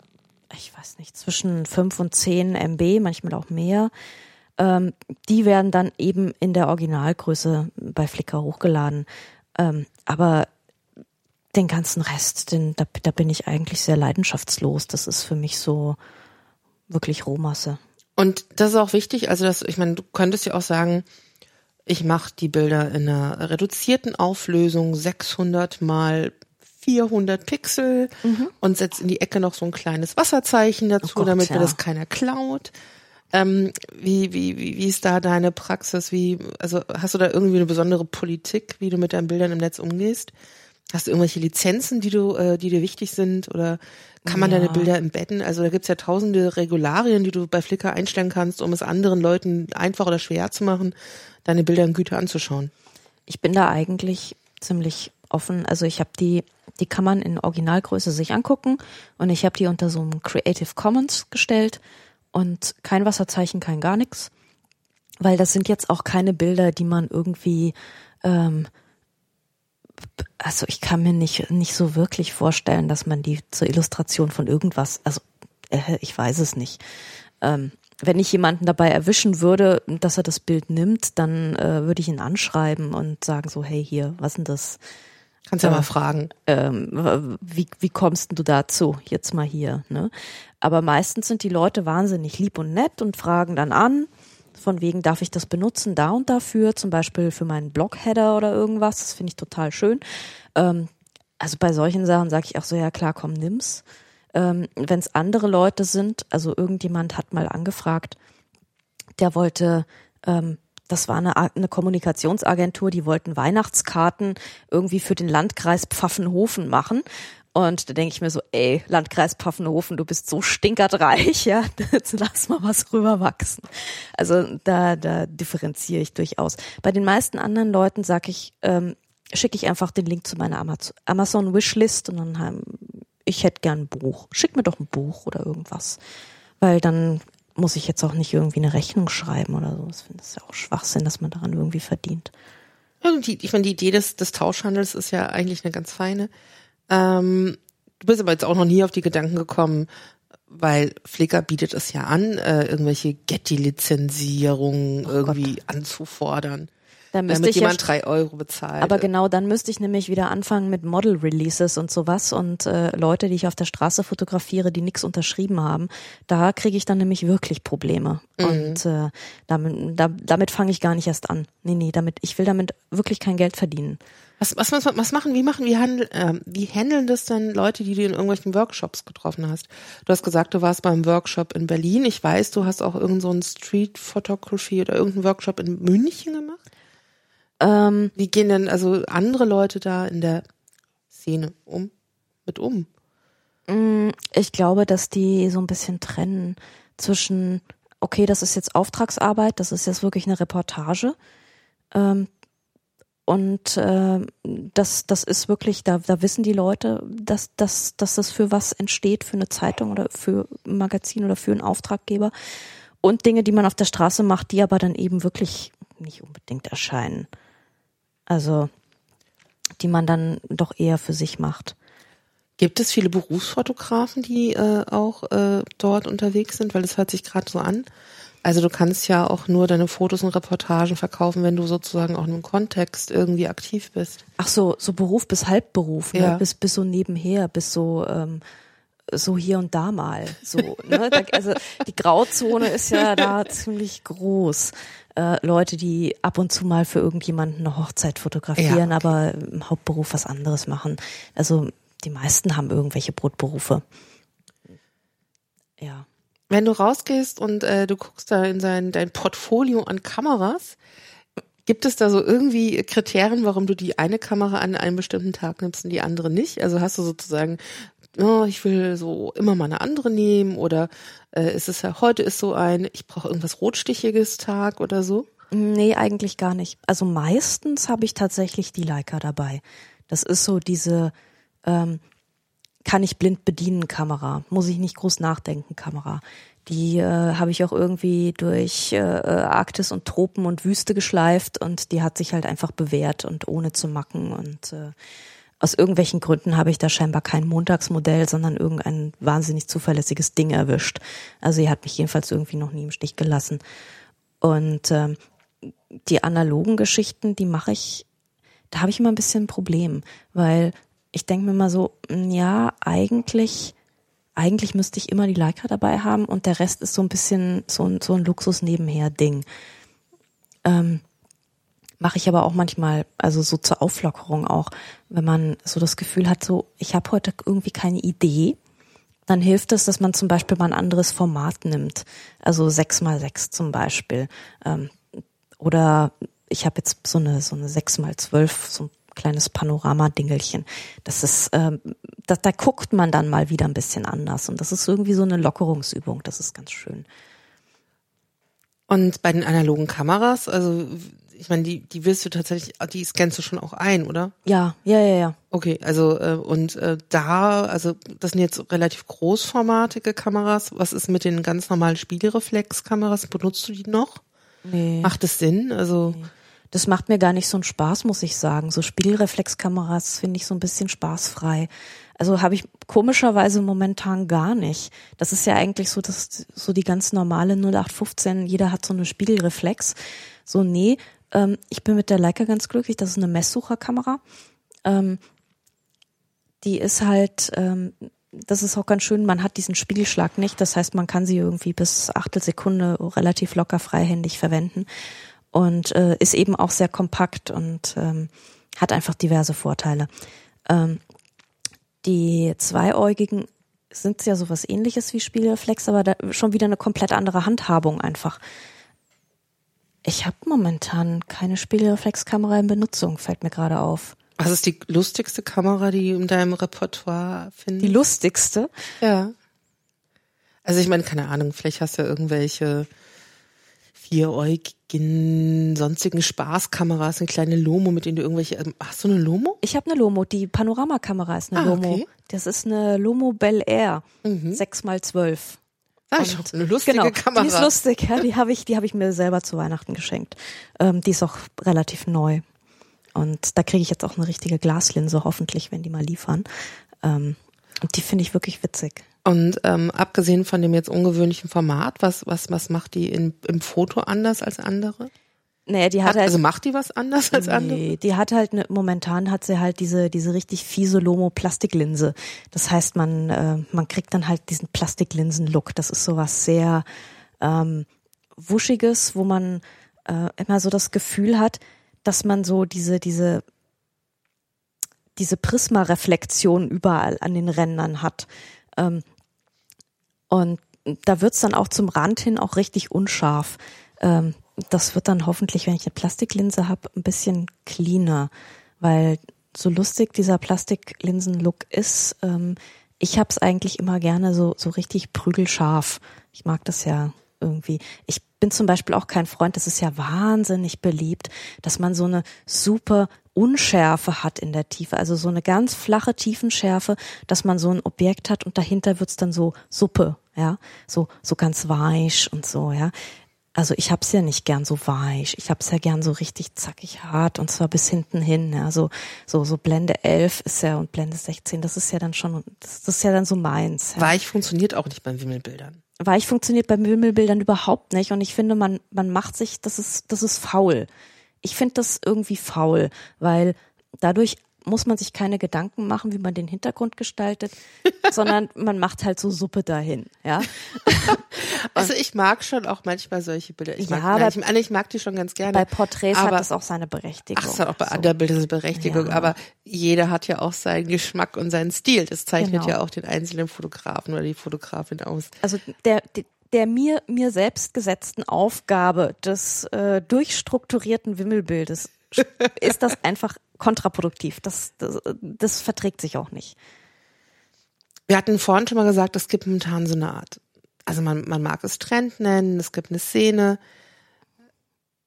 ich weiß nicht, zwischen 5 und 10 MB, manchmal auch mehr. Ähm, die werden dann eben in der Originalgröße bei Flickr hochgeladen. Ähm, aber den ganzen Rest, den, da, da bin ich eigentlich sehr leidenschaftslos. Das ist für mich so wirklich Rohmasse. Und das ist auch wichtig, also das, ich meine, du könntest ja auch sagen, ich mache die Bilder in einer reduzierten Auflösung 600 mal 400 Pixel und setze in die Ecke noch so ein kleines Wasserzeichen dazu, Oh Gott, damit mir ja. das keiner klaut. Ähm, wie, wie, wie, wie ist da deine Praxis? Wie, also hast du da irgendwie eine besondere Politik, wie du mit deinen Bildern im Netz umgehst? Hast du irgendwelche Lizenzen, die du, äh, die dir wichtig sind? Oder kann man Ja. deine Bilder embedden? Also da gibt's ja tausende Regularien, die du bei Flickr einstellen kannst, um es anderen Leuten einfach oder schwer zu machen, deine Bilder in Güte anzuschauen. Ich bin da eigentlich ziemlich offen. Also ich habe die, die kann man in Originalgröße sich angucken und ich habe die unter so einem Creative Commons gestellt und kein Wasserzeichen, kein gar nichts. Weil das sind jetzt auch keine Bilder, die man irgendwie, ähm, also ich kann mir nicht, nicht so wirklich vorstellen, dass man die zur Illustration von irgendwas, also äh, ich weiß es nicht. Ähm, wenn ich jemanden dabei erwischen würde, dass er das Bild nimmt, dann äh, würde ich ihn anschreiben und sagen so, hey hier, was denn das? Kannst ja Ja. mal fragen. ähm, wie, wie kommst denn du dazu? Jetzt mal hier. Ne? Aber meistens sind die Leute wahnsinnig lieb und nett und fragen dann an, von wegen, darf ich das benutzen, da und dafür, zum Beispiel für meinen Blog-Header oder irgendwas. Das finde ich total schön. Ähm, also bei solchen Sachen sage ich auch so, ja klar, komm, nimm's. Ähm, Wenn es andere Leute sind, also irgendjemand hat mal angefragt, der wollte, ähm, das war eine, eine Kommunikationsagentur, die wollten Weihnachtskarten irgendwie für den Landkreis Pfaffenhofen machen. Und da denke ich mir so, ey, Landkreis Pfaffenhofen, du bist so stinkertreich, ja, jetzt lass mal was rüberwachsen. Also da, da differenziere ich durchaus. Bei den meisten anderen Leuten sage ich, ähm, schicke ich einfach den Link zu meiner Amaz- Amazon Wishlist und dann haben, ich hätte gern ein Buch. Schick mir doch ein Buch oder irgendwas. Weil dann muss ich jetzt auch nicht irgendwie eine Rechnung schreiben oder so. Ich finde das ja auch Schwachsinn, dass man daran irgendwie verdient. Ja, die, ich meine, die Idee des, des Tauschhandels ist ja eigentlich eine ganz feine. Ähm, du bist aber jetzt auch noch nie auf die Gedanken gekommen, weil Flickr bietet es ja an, äh, irgendwelche Getty-Lizenzierungen irgendwie anzufordern. Da müsste Damit ich ja, jemand drei Euro bezahlt. aber genau dann müsste ich nämlich wieder anfangen mit Model Releases und sowas und äh, Leute, die ich auf der Straße fotografiere, die nichts unterschrieben haben, da kriege ich dann nämlich wirklich Probleme und äh, damit, da, damit fange ich gar nicht erst an. Nee, nee, damit ich will damit wirklich kein Geld verdienen. Was, was, was, was machen, wie machen, wie handeln, ähm, wie handeln das denn Leute, die du in irgendwelchen Workshops getroffen hast? Du hast gesagt, du warst beim Workshop in Berlin. Ich weiß, du hast auch irgendeinen so Street Photography oder irgendeinen Workshop in München gemacht. Ähm, Wie gehen denn also andere Leute da in der Szene um, mit um? Ich glaube, dass die so ein bisschen trennen zwischen okay, das ist jetzt Auftragsarbeit, das ist jetzt wirklich eine Reportage. Ähm, und äh, das, das ist wirklich, da, da wissen die Leute, dass, dass, dass das für was entsteht, für eine Zeitung oder für ein Magazin oder für einen Auftraggeber. Und Dinge, die man auf der Straße macht, die aber dann eben wirklich nicht unbedingt erscheinen. Also, die man dann doch eher für sich macht. Gibt es viele Berufsfotografen, die äh, auch äh, dort unterwegs sind? Weil das hört sich gerade so an. Also du kannst ja auch nur deine Fotos und Reportagen verkaufen, wenn du sozusagen auch in einem Kontext irgendwie aktiv bist. Ach so, so Beruf bis Halbberuf, ne? Ja. bis, bis so nebenher, bis so, ähm, so hier und da mal. So, ne? also die Grauzone ist ja da ziemlich groß. Äh, Leute, die ab und zu mal für irgendjemanden eine Hochzeit fotografieren, Ja, okay. aber im Hauptberuf was anderes machen. Also die meisten haben irgendwelche Brotberufe. Ja. Wenn du rausgehst und äh, du guckst da in sein dein Portfolio an Kameras, gibt es da so irgendwie Kriterien, warum du die eine Kamera an einem bestimmten Tag nimmst und die andere nicht? Also hast du sozusagen, oh, ich will so immer mal eine andere nehmen oder äh, ist es ja heute ist so ein, ich brauche irgendwas rotstichiges Tag oder so? Nee, eigentlich gar nicht. Also meistens habe ich tatsächlich die Leica dabei. Das ist so diese ähm, kann ich blind bedienen Kamera, muss ich nicht groß nachdenken Kamera. Die äh, habe ich auch irgendwie durch äh, Arktis und Tropen und Wüste geschleift und die hat sich halt einfach bewährt und ohne zu macken und äh, aus irgendwelchen Gründen habe ich da scheinbar kein Montagsmodell, sondern irgendein wahnsinnig zuverlässiges Ding erwischt. Also sie hat mich jedenfalls irgendwie noch nie im Stich gelassen. Und ähm, die analogen Geschichten, die mache ich, da habe ich immer ein bisschen ein Problem, weil ich denke mir mal so, mm, ja, eigentlich, eigentlich müsste ich immer die Leica dabei haben und der Rest ist so ein bisschen so ein, so ein Luxus-Nebenher-Ding. Ähm, mache ich aber auch manchmal, also so zur Auflockerung auch, wenn man so das Gefühl hat, so, ich habe heute irgendwie keine Idee, dann hilft es, dass man zum Beispiel mal ein anderes Format nimmt. Also sechs mal sechs zum Beispiel. Ähm, oder ich habe jetzt so eine so eine sechs mal zwölf so ein kleines Panorama-Dingelchen. Das ist, ähm, da, da guckt man dann mal wieder ein bisschen anders und das ist irgendwie so eine Lockerungsübung. Das ist ganz schön. Und bei den analogen Kameras, also ich meine, die, die willst du tatsächlich, die scannst du schon auch ein, oder? Ja, ja, ja, ja. Okay, also äh, und äh, da, also das sind jetzt relativ großformatige Kameras. Was ist mit den ganz normalen Spiegelreflexkameras? Benutzt du die noch? Nee. Macht es Sinn? Also Das macht mir gar nicht so einen Spaß, muss ich sagen. So Spiegelreflexkameras finde ich so ein bisschen spaßfrei. Also habe ich komischerweise momentan gar nicht. Das ist ja eigentlich so, dass so die ganz normale 0815, jeder hat so eine Spiegelreflex. So, nee, ähm, ich bin mit der Leica ganz glücklich. Das ist eine Messsucherkamera. Ähm, die ist halt, ähm, das ist auch ganz schön, man hat diesen Spiegelschlag nicht. Das heißt, man kann sie irgendwie bis Achtelsekunde relativ locker freihändig verwenden und äh, ist eben auch sehr kompakt und ähm, hat einfach diverse Vorteile. Ähm, die zweiäugigen sind ja sowas ähnliches wie Spiegelreflex, aber schon wieder eine komplett andere Handhabung einfach. Ich habe momentan keine Spiegelreflexkamera in Benutzung, fällt mir gerade auf. was ist die lustigste Kamera, die in deinem Repertoire findest? Die lustigste? Ja. Also ich meine, keine Ahnung, vielleicht hast du ja irgendwelche vieräugigen, sonstigen Spaßkameras, eine kleine Lomo, mit denen du irgendwelche, ähm, hast du eine Lomo? Ich habe eine Lomo, die Panoramakamera ist eine Ah, Lomo. okay. Das ist eine Lomo Bel Air, Mhm. 6x12. Ah, ich hab eine lustige genau, Kamera. Die ist lustig, ja. Die habe ich, die habe ich mir selber zu Weihnachten geschenkt. Ähm, die ist auch relativ neu. Und da kriege ich jetzt auch eine richtige Glaslinse, hoffentlich, wenn die mal liefern. Ähm, und die finde ich wirklich witzig. Und ähm, abgesehen von dem jetzt ungewöhnlichen Format, was was was macht die in, im Foto anders als andere? Naja, die hat Hat, halt. also macht die was anders als andere? Nee, die hat halt ne, momentan hat sie halt diese diese richtig fiese Lomo Plastiklinse. Das heißt, man äh, man kriegt dann halt diesen Plastiklinsen-Look. Das ist sowas sehr ähm, wuschiges, wo man äh, immer so das Gefühl hat, dass man so diese diese diese Prismareflexion überall an den Rändern hat. Ähm, und da wird's dann auch zum Rand hin auch richtig unscharf. Ähm, das wird dann hoffentlich, wenn ich eine Plastiklinse habe, ein bisschen cleaner, weil so lustig dieser Plastiklinsen-Look ist, ähm, ich hab's eigentlich immer gerne so so richtig prügelscharf. Ich mag das ja irgendwie. Ich bin zum Beispiel auch kein Freund, das ist ja wahnsinnig beliebt, dass man so eine super Unschärfe hat in der Tiefe, also so eine ganz flache Tiefenschärfe, dass man so ein Objekt hat und dahinter wird's dann so Suppe, ja, so so ganz weich und so, ja. Also ich hab's ja nicht gern so weich, ich hab's ja gern so richtig zackig hart und zwar bis hinten hin, ja, so so so Blende 11 ist ja und Blende 16, das ist ja dann schon das, ist ja dann so meins. Ja. Weich funktioniert auch nicht bei Wimmelbildern. Weich funktioniert bei Wimmelbildern überhaupt nicht und ich finde man man macht sich das ist das ist faul ich finde das irgendwie faul, weil dadurch muss man sich keine Gedanken machen, wie man den Hintergrund gestaltet, sondern man macht halt so Suppe dahin, ja. also ich mag schon auch manchmal solche Bilder. Ich mag, ja, nein, ich, ich, mag die schon ganz gerne. Bei Porträts aber, hat das auch seine Berechtigung. Ach, es hat auch bei so. anderen Bildern eine Berechtigung, ja. aber jeder hat ja auch seinen Geschmack und seinen Stil. Das zeichnet genau. ja auch den einzelnen Fotografen oder die Fotografin aus. Also der, der der mir, mir selbst gesetzten Aufgabe des äh, durchstrukturierten Wimmelbildes ist das einfach kontraproduktiv. Das, das, das verträgt sich auch nicht. Wir hatten vorhin schon mal gesagt, es gibt momentan so eine Art, also man, man mag es Trend nennen, es gibt eine Szene.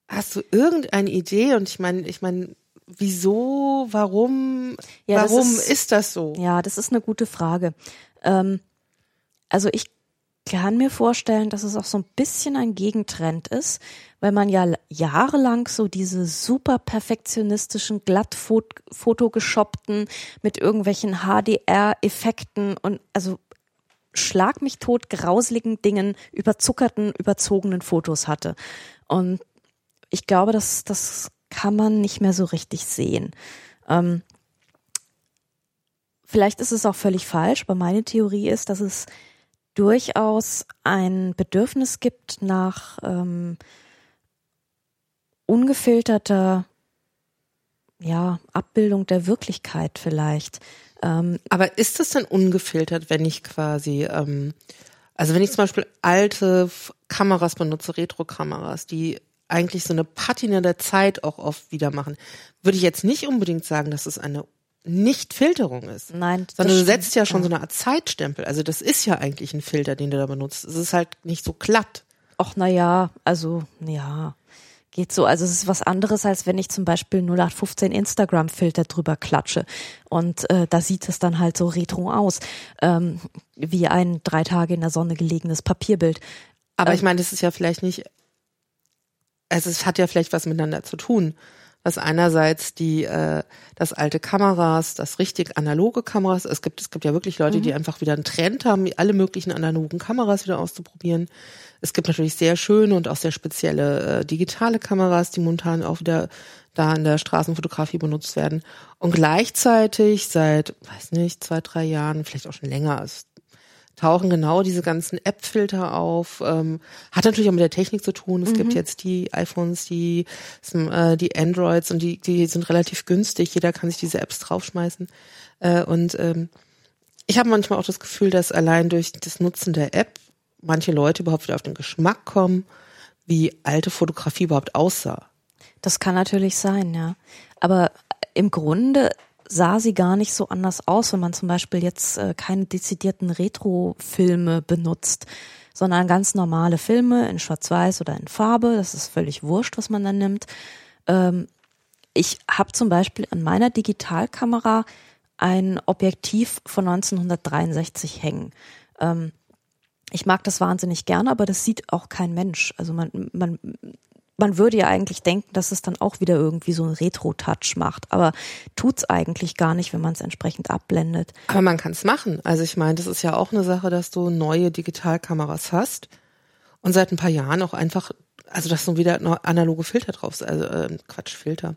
Hast du irgendeine Idee? Und ich meine, ich meine, wieso, warum, ja, warum ist, ist, das so? Ja, das ist eine gute Frage. Ähm, also ich kann mir vorstellen, dass es auch so ein bisschen ein Gegentrend ist, weil man ja jahrelang so diese super perfektionistischen, glatt fotogeshoppten mit irgendwelchen HDR-Effekten und also schlag mich tot grauseligen Dingen, überzuckerten, überzogenen Fotos hatte. Und ich glaube, das, das kann man nicht mehr so richtig sehen. Ähm, vielleicht ist es auch völlig falsch, aber meine Theorie ist, dass es durchaus ein Bedürfnis gibt nach ähm, ungefilterter ja, Abbildung der Wirklichkeit vielleicht. Ähm, Aber ist das denn ungefiltert, wenn ich quasi, ähm, also wenn ich zum Beispiel alte Kameras benutze, Retro-Kameras, die eigentlich so eine Patina der Zeit auch oft wieder machen, würde ich jetzt nicht unbedingt sagen, dass es eine nicht Filterung ist. Nein. Sondern du setzt ja schon ja. so eine Art Zeitstempel. Also das ist ja eigentlich ein Filter, den du da benutzt. Es ist halt nicht so glatt. Ach, na ja, also, ja. Geht so. Also es ist was anderes, als wenn ich zum Beispiel 0815 Instagram-Filter drüber klatsche. Und äh, da sieht es dann halt so retro aus. Ähm, wie ein drei Tage in der Sonne gelegenes Papierbild. Aber ähm, ich meine, das ist ja vielleicht nicht, also es hat ja vielleicht was miteinander zu tun dass einerseits die, äh, das alte Kameras, das richtig analoge Kameras, es gibt, es gibt ja wirklich Leute, mhm. die einfach wieder einen Trend haben, alle möglichen analogen Kameras wieder auszuprobieren. Es gibt natürlich sehr schöne und auch sehr spezielle äh, digitale Kameras, die momentan auch wieder da in der Straßenfotografie benutzt werden. Und gleichzeitig seit, weiß nicht, zwei, drei Jahren, vielleicht auch schon länger, ist tauchen genau diese ganzen App-Filter auf. Ähm, hat natürlich auch mit der Technik zu tun. Es mhm. gibt jetzt die iPhones, die, äh, die Androids und die, die sind relativ günstig. Jeder kann sich diese Apps draufschmeißen. Äh, und ähm, ich habe manchmal auch das Gefühl, dass allein durch das Nutzen der App manche Leute überhaupt wieder auf den Geschmack kommen, wie alte Fotografie überhaupt aussah. Das kann natürlich sein, ja. Aber im Grunde sah sie gar nicht so anders aus, wenn man zum Beispiel jetzt äh, keine dezidierten Retro-Filme benutzt, sondern ganz normale Filme in Schwarz-Weiß oder in Farbe. Das ist völlig wurscht, was man dann nimmt. Ähm, ich habe zum Beispiel an meiner Digitalkamera ein Objektiv von 1963 hängen. Ähm, ich mag das wahnsinnig gerne, aber das sieht auch kein Mensch. Also man, man man würde ja eigentlich denken, dass es dann auch wieder irgendwie so einen Retro-Touch macht, aber tut's eigentlich gar nicht, wenn man es entsprechend abblendet. Aber man kann es machen. Also ich meine, das ist ja auch eine Sache, dass du neue Digitalkameras hast und seit ein paar Jahren auch einfach, also dass du wieder analoge Filter drauf, also äh, Quatsch, Filter,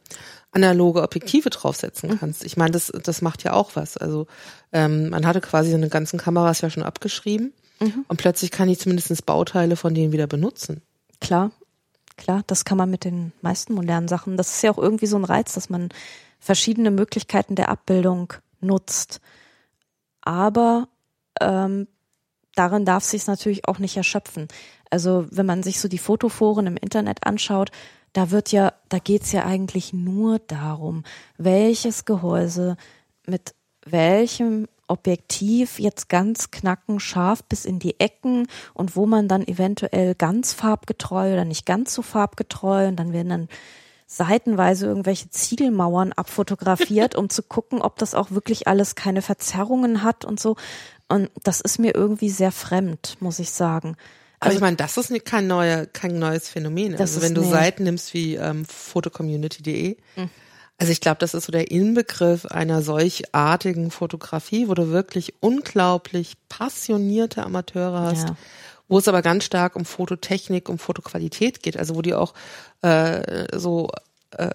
analoge Objektive draufsetzen mhm. kannst. Ich meine, das, das macht ja auch was. Also ähm, man hatte quasi seine ganzen Kameras ja schon abgeschrieben mhm. und plötzlich kann ich zumindest Bauteile von denen wieder benutzen. Klar, Klar, das kann man mit den meisten modernen Sachen. Das ist ja auch irgendwie so ein Reiz, dass man verschiedene Möglichkeiten der Abbildung nutzt. Aber ähm, darin darf sich natürlich auch nicht erschöpfen. Also wenn man sich so die Fotoforen im Internet anschaut, da wird ja, da geht's ja eigentlich nur darum, welches Gehäuse mit welchem Objektiv jetzt ganz knackenscharf bis in die Ecken und wo man dann eventuell ganz farbgetreu oder nicht ganz so farbgetreu und dann werden dann seitenweise irgendwelche Ziegelmauern abfotografiert, um zu gucken, ob das auch wirklich alles keine Verzerrungen hat und so. Und das ist mir irgendwie sehr fremd, muss ich sagen. Aber also, ich meine, das ist kein, neuer, kein neues Phänomen. Also wenn du nee. Seiten nimmst wie ähm, photocommunity.de, mhm. Also ich glaube, das ist so der Inbegriff einer solchartigen Fotografie, wo du wirklich unglaublich passionierte Amateure hast. Ja wo es aber ganz stark um Fototechnik, um Fotoqualität geht, also wo die auch äh, so äh,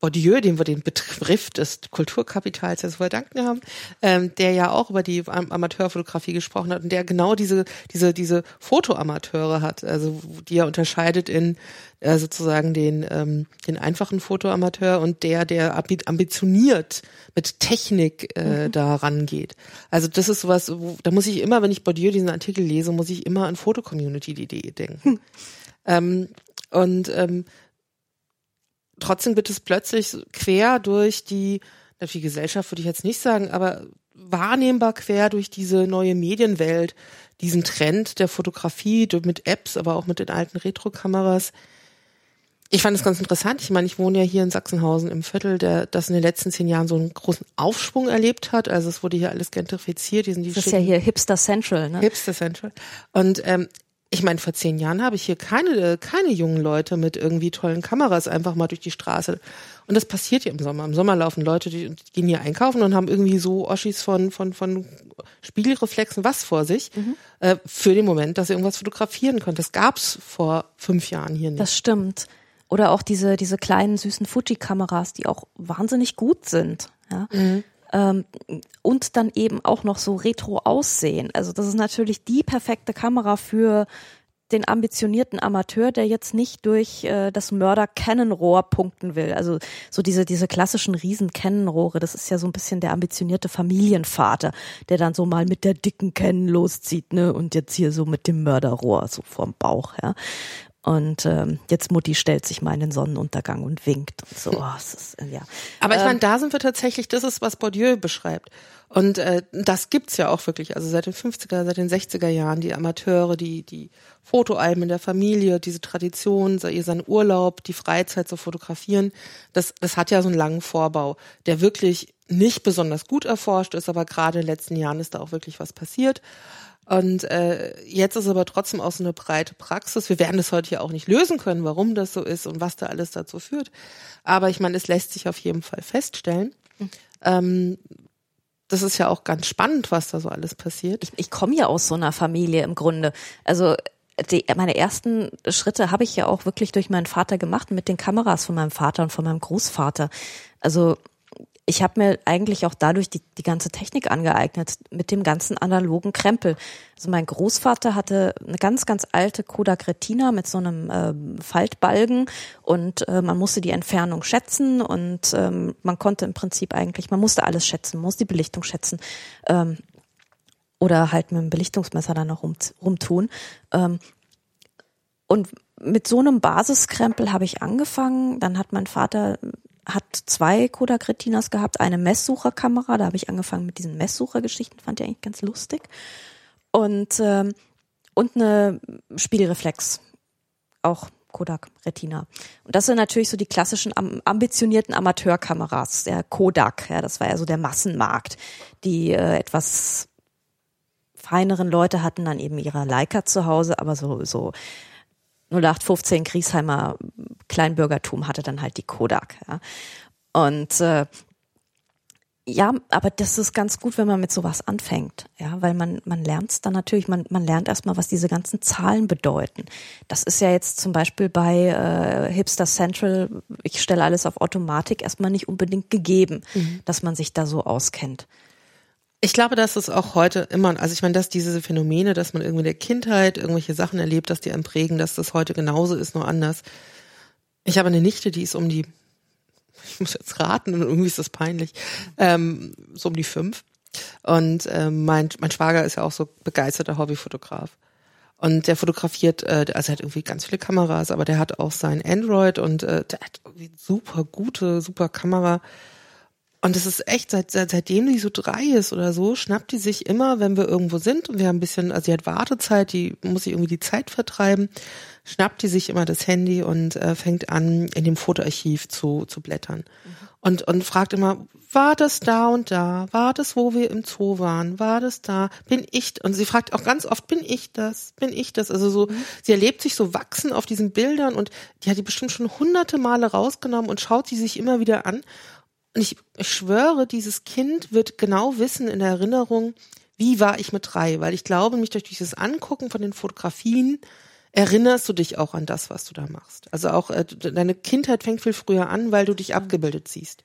Bourdieu, dem wir den Begriff des Kulturkapitals jetzt verdanken haben, ähm, der ja auch über die Amateurfotografie gesprochen hat und der genau diese diese diese Fotoamateure hat, also die er unterscheidet in äh, sozusagen den ähm, den einfachen Fotoamateur und der der ambitioniert mit Technik äh, mhm. da rangeht. Also das ist sowas, wo, da muss ich immer, wenn ich Bourdieu diesen Artikel lese, muss ich immer an Fotocommunity-Idee denken. Hm. Ähm, und ähm, trotzdem wird es plötzlich quer durch die, die Gesellschaft würde ich jetzt nicht sagen, aber wahrnehmbar quer durch diese neue Medienwelt, diesen Trend der Fotografie mit Apps, aber auch mit den alten Retro-Kameras. Ich fand es ganz interessant. Ich meine, ich wohne ja hier in Sachsenhausen im Viertel, der das in den letzten zehn Jahren so einen großen Aufschwung erlebt hat. Also es wurde hier alles gentrifiziert. Die sind die das ist ja hier Hipster Central, ne? Hipster Central. Und ähm, ich meine, vor zehn Jahren habe ich hier keine, keine jungen Leute mit irgendwie tollen Kameras einfach mal durch die Straße. Und das passiert hier im Sommer. Im Sommer laufen Leute, die, die gehen hier einkaufen und haben irgendwie so Oschis von, von, von Spiegelreflexen was vor sich, mhm. äh, für den Moment, dass sie irgendwas fotografieren können. Das gab's vor fünf Jahren hier nicht. Das stimmt. Oder auch diese, diese kleinen süßen Fuji-Kameras, die auch wahnsinnig gut sind. Ja. Mhm ähm, und dann eben auch noch so retro aussehen. Also das ist natürlich die perfekte Kamera für den ambitionierten Amateur, der jetzt nicht durch äh, das Mörder Canon-Rohr punkten will. Also so diese diese klassischen riesen Canon-Rohre, das ist ja so ein bisschen der ambitionierte Familienvater, der dann so mal mit der dicken Canon loszieht, ne, und jetzt hier so mit dem Mörderrohr so vorm Bauch, ja. Und ähm, jetzt Mutti stellt sich mal in den Sonnenuntergang und winkt und so. Oh, ist, ja. Aber ich ähm, meine, da sind wir tatsächlich, das ist, was Bourdieu beschreibt. Und äh, das gibt's ja auch wirklich. Also seit den 50er, seit den 60er Jahren, die Amateure, die, die Fotoalben in der Familie, diese Tradition, seinen Urlaub, die Freizeit zu fotografieren, das, das hat ja so einen langen Vorbau, der wirklich nicht besonders gut erforscht ist, aber gerade in den letzten Jahren ist da auch wirklich was passiert. Und äh, jetzt ist aber trotzdem auch so eine breite Praxis. Wir werden das heute ja auch nicht lösen können, warum das so ist und was da alles dazu führt. Aber ich meine, es lässt sich auf jeden Fall feststellen. Mhm. Ähm, das ist ja auch ganz spannend, was da so alles passiert. Ich, ich komme ja aus so einer Familie im Grunde. Also die, meine ersten Schritte habe ich ja auch wirklich durch meinen Vater gemacht mit den Kameras von meinem Vater und von meinem Großvater. Also ich habe mir eigentlich auch dadurch die, die ganze Technik angeeignet, mit dem ganzen analogen Krempel. Also mein Großvater hatte eine ganz, ganz alte Kodak Retina mit so einem äh, Faltbalgen und äh, man musste die Entfernung schätzen und ähm, man konnte im Prinzip eigentlich, man musste alles schätzen, man musste die Belichtung schätzen. Ähm, oder halt mit dem Belichtungsmesser dann noch rum, rumtun. Ähm, und mit so einem Basiskrempel habe ich angefangen. Dann hat mein Vater hat zwei Kodak Retinas gehabt, eine Messsucherkamera, da habe ich angefangen mit diesen Messsuchergeschichten, fand ich eigentlich ganz lustig. Und, ähm, und eine Spiegelreflex, auch Kodak Retina. Und das sind natürlich so die klassischen ambitionierten Amateurkameras, der Kodak, ja, das war ja so der Massenmarkt. Die äh, etwas feineren Leute hatten dann eben ihre Leica zu Hause, aber so, so 0815 Griesheimer Kleinbürgertum hatte dann halt die Kodak. Ja. Und äh, ja, aber das ist ganz gut, wenn man mit sowas anfängt, ja, weil man man lernt es dann natürlich, man man lernt erstmal, was diese ganzen Zahlen bedeuten. Das ist ja jetzt zum Beispiel bei äh, Hipster Central, ich stelle alles auf Automatik, erstmal nicht unbedingt gegeben, mhm. dass man sich da so auskennt. Ich glaube, dass es auch heute immer, also ich meine, dass diese Phänomene, dass man irgendwie in der Kindheit irgendwelche Sachen erlebt, dass die einen prägen, dass das heute genauso ist, nur anders. Ich habe eine Nichte, die ist um die, ich muss jetzt raten, irgendwie ist das peinlich, ähm, so um die fünf. Und ähm, mein, mein Schwager ist ja auch so begeisterter Hobbyfotograf. Und der fotografiert, äh, also er hat irgendwie ganz viele Kameras, aber der hat auch sein Android und äh, der hat irgendwie super gute, super Kamera Und es ist echt, seit, seit, seitdem die so drei ist oder so, schnappt die sich immer, wenn wir irgendwo sind und wir haben ein bisschen, also sie hat Wartezeit, die muss sich irgendwie die Zeit vertreiben, schnappt die sich immer das Handy und äh, fängt an, in dem Fotoarchiv zu, zu blättern. Mhm. Und, und fragt immer, war das da und da? War das, wo wir im Zoo waren? War das da? Bin ich? Und sie fragt auch ganz oft, bin ich das? Bin ich das? Also so, mhm. sie erlebt sich so wachsen auf diesen Bildern und die hat die bestimmt schon hunderte Male rausgenommen und schaut sie sich immer wieder an und ich, ich schwöre, dieses Kind wird genau wissen in der Erinnerung, wie war ich mit drei, weil ich glaube, mich durch dieses Angucken von den Fotografien erinnerst du dich auch an das, was du da machst. Also auch äh, deine Kindheit fängt viel früher an, weil du dich abgebildet siehst.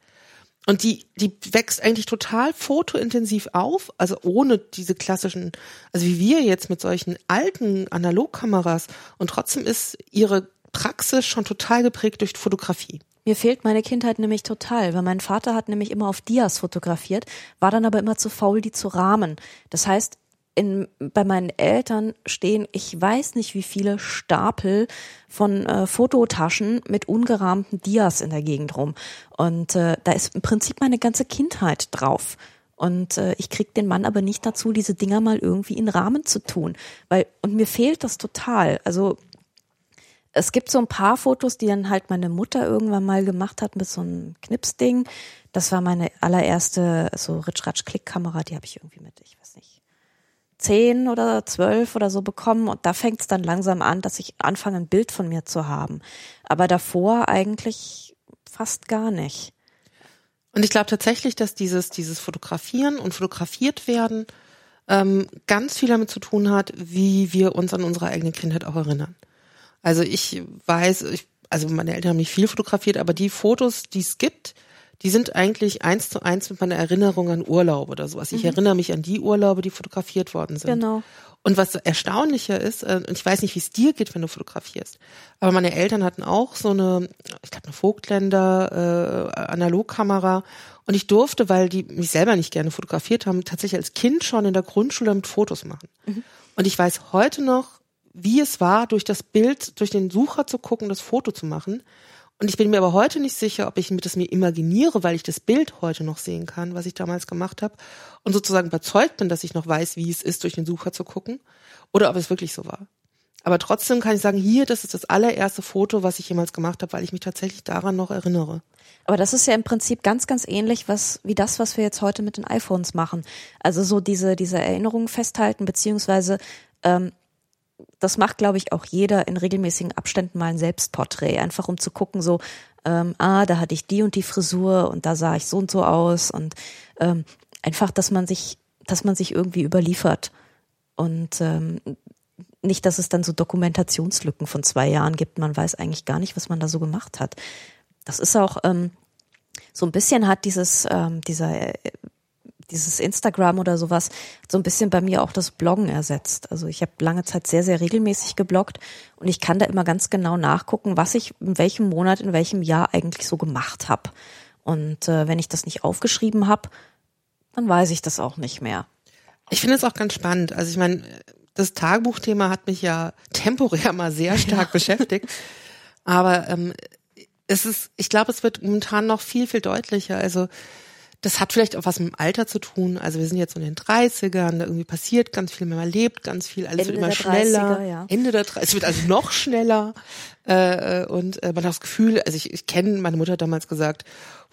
Und die, die wächst eigentlich total fotointensiv auf, also ohne diese klassischen, also wie wir jetzt mit solchen alten Analogkameras. Und trotzdem ist ihre Praxis schon total geprägt durch Fotografie. Mir fehlt meine Kindheit nämlich total, weil mein Vater hat nämlich immer auf Dias fotografiert, war dann aber immer zu faul, die zu rahmen. Das heißt, in, bei meinen Eltern stehen, ich weiß nicht wie viele Stapel von äh, Fototaschen mit ungerahmten Dias in der Gegend rum. Und äh, da ist im Prinzip meine ganze Kindheit drauf. Und äh, ich krieg den Mann aber nicht dazu, diese Dinger mal irgendwie in Rahmen zu tun. Weil, und mir fehlt das total. Also es gibt so ein paar Fotos, die dann halt meine Mutter irgendwann mal gemacht hat mit so einem Knipsding. Das war meine allererste so Ritsch-Ratsch-Klick-Kamera, die habe ich irgendwie mit, ich weiß nicht, zehn oder zwölf oder so bekommen. Und da fängt es dann langsam an, dass ich anfange, ein Bild von mir zu haben. Aber davor eigentlich fast gar nicht. Und ich glaube tatsächlich, dass dieses, dieses Fotografieren und fotografiert werden ähm, ganz viel damit zu tun hat, wie wir uns an unsere eigene Kindheit auch erinnern. Also ich weiß, ich, also meine Eltern haben nicht viel fotografiert, aber die Fotos, die es gibt, die sind eigentlich eins zu eins mit meiner Erinnerung an Urlaube oder sowas. Ich mhm. erinnere mich an die Urlaube, die fotografiert worden sind. Genau. Und was erstaunlicher ist, äh, und ich weiß nicht, wie es dir geht, wenn du fotografierst, aber meine Eltern hatten auch so eine, ich glaube, eine Vogtländer äh, Analogkamera und ich durfte, weil die mich selber nicht gerne fotografiert haben, tatsächlich als Kind schon in der Grundschule mit Fotos machen. Mhm. Und ich weiß heute noch, wie es war, durch das Bild, durch den Sucher zu gucken, das Foto zu machen. Und ich bin mir aber heute nicht sicher, ob ich mir das mir imaginiere, weil ich das Bild heute noch sehen kann, was ich damals gemacht habe, und sozusagen überzeugt bin, dass ich noch weiß, wie es ist, durch den Sucher zu gucken, oder ob es wirklich so war. Aber trotzdem kann ich sagen, hier, das ist das allererste Foto, was ich jemals gemacht habe, weil ich mich tatsächlich daran noch erinnere. Aber das ist ja im Prinzip ganz, ganz ähnlich, was, wie das, was wir jetzt heute mit den iPhones machen. Also so diese, diese Erinnerungen festhalten, beziehungsweise ähm, das macht, glaube ich, auch jeder in regelmäßigen Abständen mal ein Selbstporträt, einfach um zu gucken, so, ähm, ah, da hatte ich die und die Frisur und da sah ich so und so aus und ähm, einfach, dass man sich, dass man sich irgendwie überliefert und ähm, nicht, dass es dann so Dokumentationslücken von zwei Jahren gibt. Man weiß eigentlich gar nicht, was man da so gemacht hat. Das ist auch ähm, so ein bisschen hat dieses ähm, dieser dieses Instagram oder sowas so ein bisschen bei mir auch das Bloggen ersetzt. Also ich habe lange Zeit sehr, sehr regelmäßig gebloggt und ich kann da immer ganz genau nachgucken, was ich in welchem Monat, in welchem Jahr eigentlich so gemacht habe. Und äh, wenn ich das nicht aufgeschrieben habe, dann weiß ich das auch nicht mehr. Ich finde es auch ganz spannend. Also ich meine, das Tagebuchthema hat mich ja temporär mal sehr stark ja. beschäftigt. Aber ähm, es ist, ich glaube, es wird momentan noch viel, viel deutlicher. Also das hat vielleicht auch was mit dem Alter zu tun. Also wir sind jetzt in den 30ern, da irgendwie passiert ganz viel, man lebt ganz viel, alles Ende wird immer schneller. 30er, ja. Ende der 30 es wird also noch schneller. Äh, äh, und äh, man hat das Gefühl, also ich, ich kenne, meine Mutter hat damals gesagt,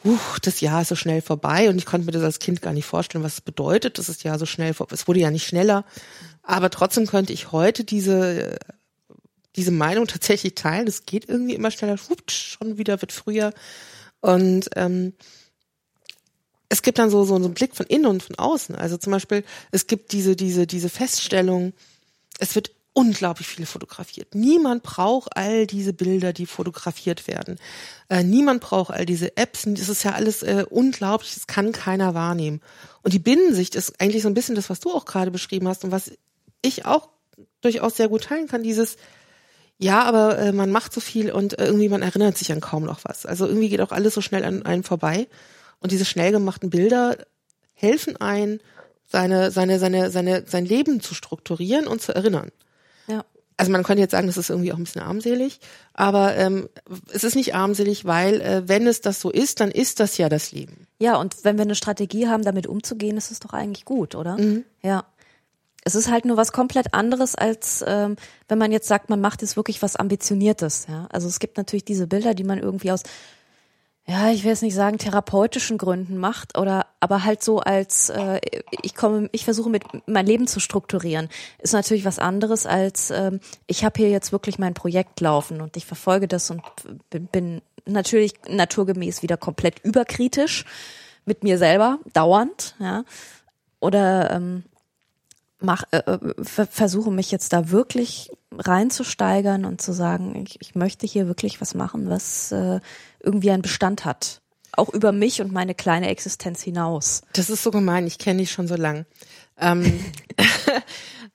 uh, das Jahr ist so schnell vorbei und ich konnte mir das als Kind gar nicht vorstellen, was es bedeutet, dass das Jahr so schnell vorbei Es wurde ja nicht schneller, aber trotzdem könnte ich heute diese diese Meinung tatsächlich teilen. Es geht irgendwie immer schneller, schon wieder wird früher. Und ähm, es gibt dann so, so, einen Blick von innen und von außen. Also zum Beispiel, es gibt diese, diese, diese Feststellung, es wird unglaublich viel fotografiert. Niemand braucht all diese Bilder, die fotografiert werden. Äh, niemand braucht all diese Apps. Das ist ja alles äh, unglaublich, das kann keiner wahrnehmen. Und die Binnensicht ist eigentlich so ein bisschen das, was du auch gerade beschrieben hast und was ich auch durchaus sehr gut teilen kann, dieses ja, aber äh, man macht so viel und äh, irgendwie man erinnert sich an kaum noch was. Also irgendwie geht auch alles so schnell an einem vorbei. Und diese schnell gemachten Bilder helfen ein, seine, seine, seine, seine, sein Leben zu strukturieren und zu erinnern. Ja. also man könnte jetzt sagen, das ist irgendwie auch ein bisschen armselig, aber ähm, es ist nicht armselig, weil äh, wenn es das so ist, dann ist das ja das Leben. Ja, und wenn wir eine Strategie haben, damit umzugehen, ist es doch eigentlich gut, oder? Mhm. Ja. Es ist halt nur was komplett anderes, als ähm, wenn man jetzt sagt, man macht jetzt wirklich was Ambitioniertes. Ja? Also es gibt natürlich diese Bilder, die man irgendwie aus ja, ich will jetzt nicht sagen therapeutischen Gründen macht oder aber halt so als äh, ich komme, ich versuche mit mein Leben zu strukturieren, ist natürlich was anderes als ähm, ich habe hier jetzt wirklich mein Projekt laufen und ich verfolge das und bin, bin natürlich naturgemäß wieder komplett überkritisch mit mir selber dauernd, ja. Oder ähm, mach, äh, äh versuche mich jetzt da wirklich reinzusteigern und zu sagen, ich, ich möchte hier wirklich was machen, was äh, irgendwie einen Bestand hat. Auch über mich und meine kleine Existenz hinaus. Das ist so gemein, ich kenne dich schon so lang. Ähm,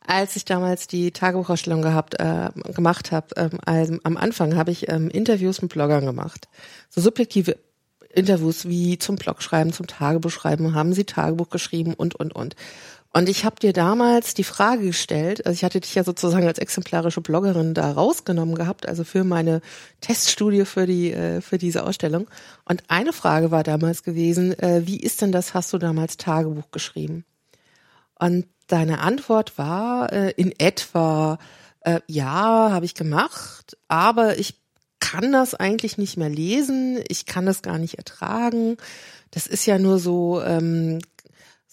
als ich damals die Tagebuchausstellung gehabt, äh, gemacht habe, ähm, also am Anfang habe ich ähm, Interviews mit Bloggern gemacht. So subjektive Interviews wie zum Blog schreiben, zum Tagebuch schreiben, haben sie Tagebuch geschrieben und, und, und. Und ich habe dir damals die Frage gestellt, also ich hatte dich ja sozusagen als exemplarische Bloggerin da rausgenommen gehabt, also für meine Teststudie für die äh, für diese Ausstellung. Und eine Frage war damals gewesen, äh, wie ist denn das? Hast du damals Tagebuch geschrieben? Und deine Antwort war äh, in etwa äh, ja, habe ich gemacht, aber ich kann das eigentlich nicht mehr lesen, ich kann das gar nicht ertragen. Das ist ja nur so ähm,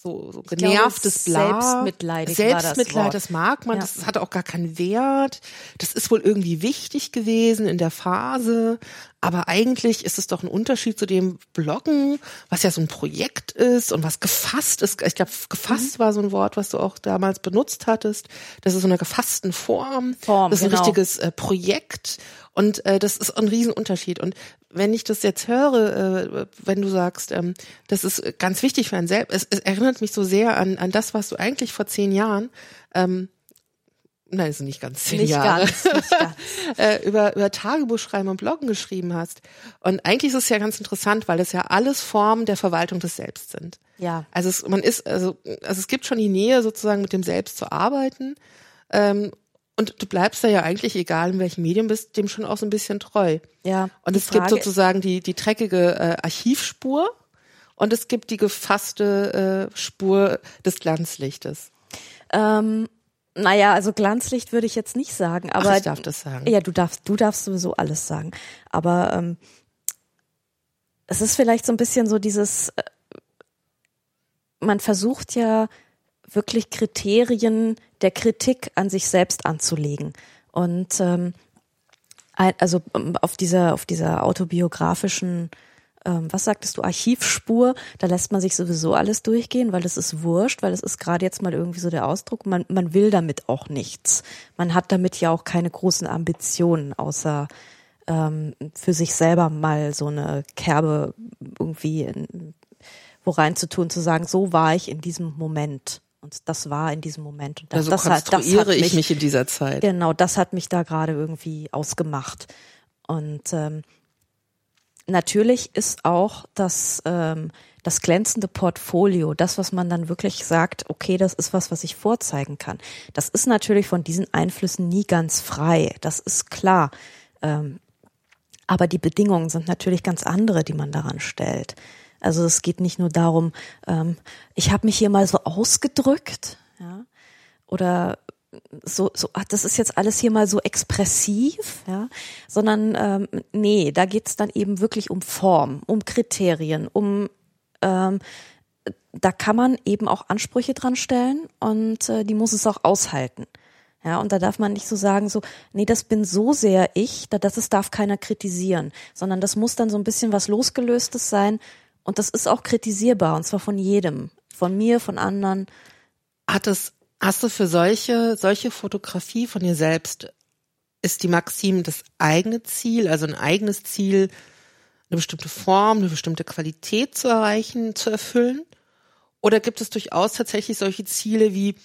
so, so genervtes Bla. Selbstmitleidig Selbstmitleid, das, das, mag man, ja. das hat auch gar keinen Wert. Das ist wohl irgendwie wichtig gewesen in der Phase, aber eigentlich ist es doch ein Unterschied zu dem Bloggen, was ja so ein Projekt ist und was gefasst ist. Ich glaube, gefasst mhm. war so ein Wort, was du auch damals benutzt hattest. Das ist so eine gefassten Form. Form das ist ein genau. richtiges äh, Projekt und äh, das ist ein Riesenunterschied. Und wenn ich das jetzt höre, äh, wenn du sagst, ähm, das ist ganz wichtig für einen selbst, es, es erinnert mich so sehr an, an das, was du eigentlich vor zehn Jahren ähm, nein, es sind nicht ganz zehn nicht Jahre, ganz, nicht ganz. äh, über, über Tagebuch schreiben und Bloggen geschrieben hast. Und eigentlich ist es ja ganz interessant, weil das ja alles Formen der Verwaltung des Selbst sind. Ja. Also es, man ist, also, also es gibt schon die Nähe sozusagen mit dem Selbst zu arbeiten. Ähm, und du bleibst da ja eigentlich, egal in welchem Medium bist, dem schon auch so ein bisschen treu. Ja. Und es Frage gibt sozusagen die, die dreckige äh, Archivspur und es gibt die gefasste äh, Spur des Glanzlichtes. Ähm, naja, also Glanzlicht würde ich jetzt nicht sagen, aber. Ach, ich darf das sagen. Ja, du darfst, du darfst sowieso alles sagen. Aber ähm, es ist vielleicht so ein bisschen so dieses, äh, man versucht ja wirklich Kriterien der Kritik an sich selbst anzulegen. Und ähm, also ähm, auf dieser, auf dieser autobiografischen, ähm, was sagtest du, Archivspur, da lässt man sich sowieso alles durchgehen, weil es ist wurscht, weil es ist gerade jetzt mal irgendwie so der Ausdruck, man, man will damit auch nichts. Man hat damit ja auch keine großen Ambitionen, außer ähm, für sich selber mal so eine Kerbe irgendwie in, wo rein zu tun, zu sagen, so war ich in diesem Moment. Und das war in diesem Moment. Und das, also das hat, das hat mich, ich mich in dieser Zeit. Genau, das hat mich da gerade irgendwie ausgemacht. Und ähm, natürlich ist auch das, ähm, das glänzende Portfolio, das, was man dann wirklich sagt, okay, das ist was, was ich vorzeigen kann. Das ist natürlich von diesen Einflüssen nie ganz frei. Das ist klar. Ähm, aber die Bedingungen sind natürlich ganz andere, die man daran stellt. Also es geht nicht nur darum, ähm, ich habe mich hier mal so ausgedrückt, ja, oder so, so, ach, das ist jetzt alles hier mal so expressiv, ja, sondern ähm, nee, da geht's dann eben wirklich um Form, um Kriterien, um ähm, da kann man eben auch Ansprüche dran stellen und äh, die muss es auch aushalten. Ja, und da darf man nicht so sagen, so, nee, das bin so sehr ich, da, das ist, darf keiner kritisieren, sondern das muss dann so ein bisschen was losgelöstes sein, und das ist auch kritisierbar, und zwar von jedem. Von mir, von anderen. Hat es, hast du für solche, solche Fotografie von dir selbst, ist die Maxim das eigene Ziel, also ein eigenes Ziel, eine bestimmte Form, eine bestimmte Qualität zu erreichen, zu erfüllen? Oder gibt es durchaus tatsächlich solche Ziele wie,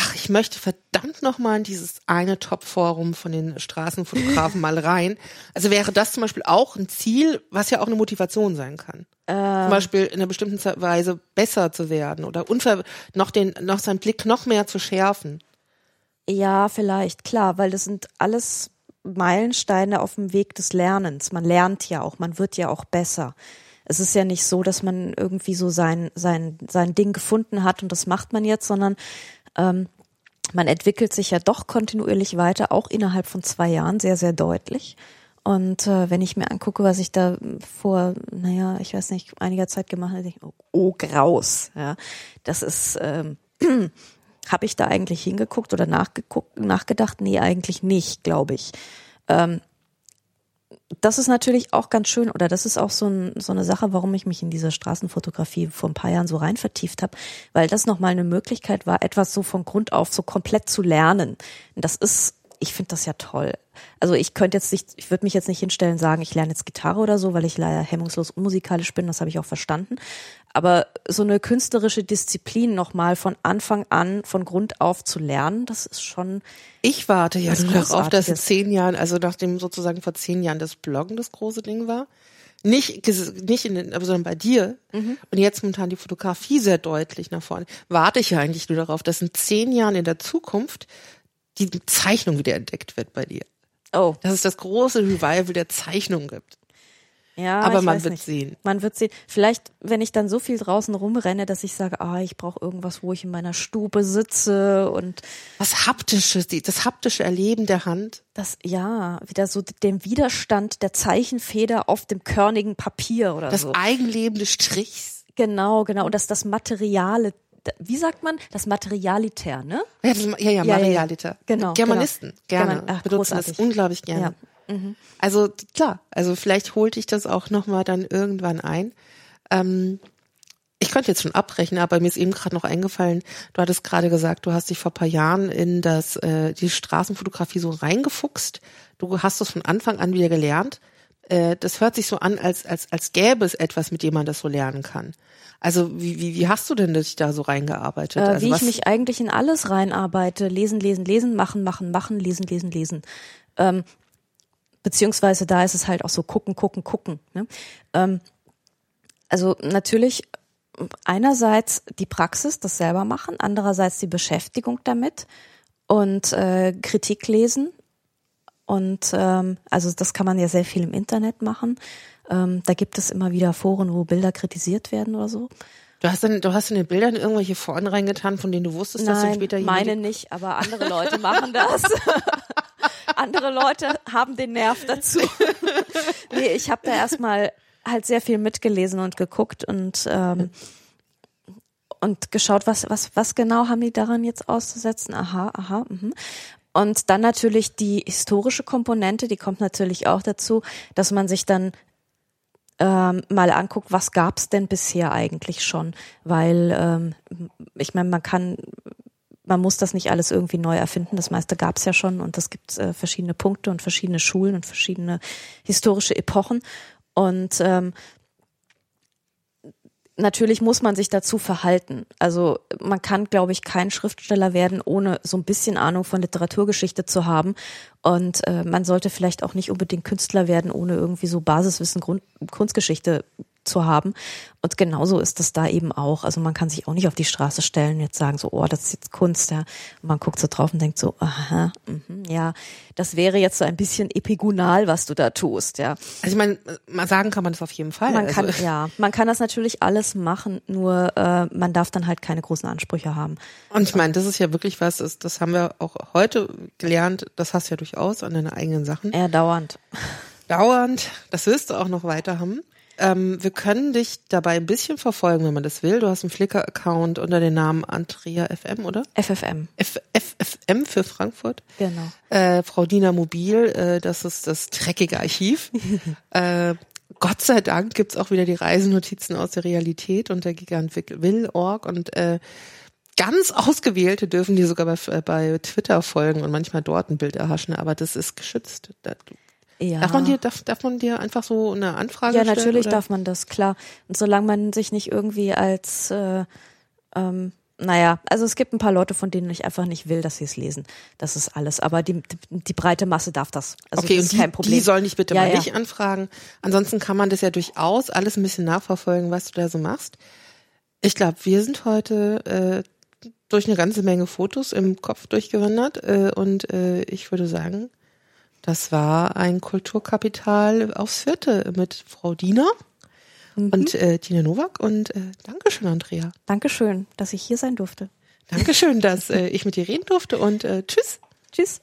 ach, ich möchte verdammt nochmal in dieses eine Top-Forum von den Straßenfotografen mal rein. Also wäre das zum Beispiel auch ein Ziel, was ja auch eine Motivation sein kann. Ähm. Zum Beispiel in einer bestimmten Weise besser zu werden oder noch den, noch seinen Blick noch mehr zu schärfen. Ja, vielleicht, klar, weil das sind alles Meilensteine auf dem Weg des Lernens. Man lernt ja auch, man wird ja auch besser. Es ist ja nicht so, dass man irgendwie so sein, sein, sein Ding gefunden hat und das macht man jetzt, sondern ähm, man entwickelt sich ja doch kontinuierlich weiter, auch innerhalb von zwei Jahren sehr, sehr deutlich. Und äh, wenn ich mir angucke, was ich da vor, naja, ich weiß nicht, einiger Zeit gemacht habe, denke ich, oh, oh graus, ja, das ist, ähm, habe ich da eigentlich hingeguckt oder nachgeguckt, nachgedacht? Nee, eigentlich nicht, glaube ich. Ähm, das ist natürlich auch ganz schön, oder das ist auch so, ein, so eine Sache, warum ich mich in diese Straßenfotografie vor ein paar Jahren so rein vertieft habe, weil das nochmal eine Möglichkeit war, etwas so von Grund auf so komplett zu lernen. Das ist ich finde das ja toll. Also ich könnte jetzt nicht, ich würde mich jetzt nicht hinstellen und sagen, ich lerne jetzt Gitarre oder so, weil ich leider hemmungslos unmusikalisch bin, das habe ich auch verstanden. Aber so eine künstlerische Disziplin nochmal von Anfang an, von Grund auf zu lernen, das ist schon. Ich warte ja nur darauf, dass in zehn Jahren, also nachdem sozusagen vor zehn Jahren das Bloggen das große Ding war, nicht, nicht in den, sondern bei dir mhm. und jetzt momentan die Fotografie sehr deutlich nach vorne, warte ich ja eigentlich nur darauf, dass in zehn Jahren in der Zukunft die Zeichnung wieder entdeckt wird bei dir. Oh. Dass es das große Revival der Zeichnung gibt. Ja, aber man wird nicht. sehen. Man wird sehen. Vielleicht, wenn ich dann so viel draußen rumrenne, dass ich sage, ah, ich brauche irgendwas, wo ich in meiner Stube sitze und was haptisches, das haptische Erleben der Hand. Das ja, wieder so den Widerstand der Zeichenfeder auf dem körnigen Papier oder das so. Das Eigenleben des Strichs. Genau, genau. Und dass das Materiale wie sagt man, das Materialitär, ne? Ja, das, ja, ja, Materialitär. Genau. Germanisten, genau. gerne. Ach, benutzen großartig. das unglaublich gerne. Ja. Mhm. Also klar, also vielleicht holte ich das auch nochmal dann irgendwann ein. Ähm, ich könnte jetzt schon abbrechen, aber mir ist eben gerade noch eingefallen, du hattest gerade gesagt, du hast dich vor paar Jahren in das äh, die Straßenfotografie so reingefuchst. Du hast das von Anfang an wieder gelernt. Äh, das hört sich so an, als, als, als gäbe es etwas, mit dem man das so lernen kann. Also wie, wie, wie hast du denn dich da so reingearbeitet? Äh, also wie ich mich eigentlich in alles reinarbeite. Lesen, lesen, lesen, machen, machen, machen, lesen, lesen, lesen. Ähm, beziehungsweise da ist es halt auch so gucken, gucken, gucken. Ne? Ähm, also natürlich einerseits die Praxis, das selber machen, andererseits die Beschäftigung damit und äh, Kritik lesen. Und ähm, also das kann man ja sehr viel im Internet machen. Ähm, da gibt es immer wieder Foren, wo Bilder kritisiert werden oder so. Du hast, dann, du hast in den Bildern irgendwelche Foren reingetan, von denen du wusstest, Nein, dass du später meine nicht, aber andere Leute machen das. andere Leute haben den Nerv dazu. nee, ich habe da erstmal halt sehr viel mitgelesen und geguckt und ähm, und geschaut, was was was genau haben die daran jetzt auszusetzen? Aha, aha. Mhm. Und dann natürlich die historische Komponente, die kommt natürlich auch dazu, dass man sich dann ähm, mal anguckt, was gab's denn bisher eigentlich schon, weil ähm, ich meine, man kann man muss das nicht alles irgendwie neu erfinden. Das meiste gab's ja schon und es gibt äh, verschiedene Punkte und verschiedene Schulen und verschiedene historische Epochen. Und ähm, natürlich muss man sich dazu verhalten. Also man kann, glaube ich, kein Schriftsteller werden, ohne so ein bisschen Ahnung von Literaturgeschichte zu haben. Und äh, man sollte vielleicht auch nicht unbedingt Künstler werden, ohne irgendwie so Basiswissen Grund, Kunstgeschichte zu haben. Und genauso ist das da eben auch. Also man kann sich auch nicht auf die Straße stellen und jetzt sagen so, oh, das ist jetzt Kunst, ja. Und man guckt so drauf und denkt so, aha, mh, ja, das wäre jetzt so ein bisschen epigonal, was du da tust, ja. Also ich meine, mal sagen kann man das auf jeden Fall. Man also. kann, ja, man kann das natürlich alles machen, nur äh, man darf dann halt keine großen Ansprüche haben. Und ich meine, das ist ja wirklich was, das, das haben wir auch heute gelernt, das hast du ja durchaus an deine eigenen Sachen. Ja, dauernd. Dauernd, das wirst du auch noch weiter haben. Ähm, wir können dich dabei ein bisschen verfolgen, wenn man das will. Du hast einen Flickr-Account unter dem Namen Andrea FM, oder? FFM. F FFM für Frankfurt. Genau. Äh, Frau Dina Mobil, äh, das ist das dreckige Archiv. äh, Gott sei Dank gibt's auch wieder die Reisenotizen aus der Realität unter gigantwill.org und äh, ganz ausgewählte dürfen die sogar bei, bei Twitter folgen und manchmal dort ein Bild erhaschen, aber das ist geschützt. Ja. Darf man dir, darf, darf man dir einfach so eine Anfrage ja, stellen? Ja, natürlich oder? darf man das, klar. Und solange man sich nicht irgendwie als, äh, ähm, naja, also es gibt ein paar Leute, von denen ich einfach nicht will, dass sie es lesen. Das ist alles. Aber die, die, die breite Masse darf das. Also okay, das ist und die, kein Problem. Die sollen dich bitte ja, mal ja. nicht anfragen. Ansonsten kann man das ja durchaus alles ein bisschen nachverfolgen, was du da so machst. Ich glaube, wir sind heute äh, durch eine ganze Menge Fotos im Kopf durchgewandert äh, und äh, ich würde sagen, das war ein Kulturkapital aufs Vierte mit Frau Diener mhm. und äh, Tina Nowak und äh, Dankeschön, Andrea. Dankeschön, dass ich hier sein durfte. Dankeschön, dass äh, ich mit dir reden durfte und äh, tschüss. Tschüss.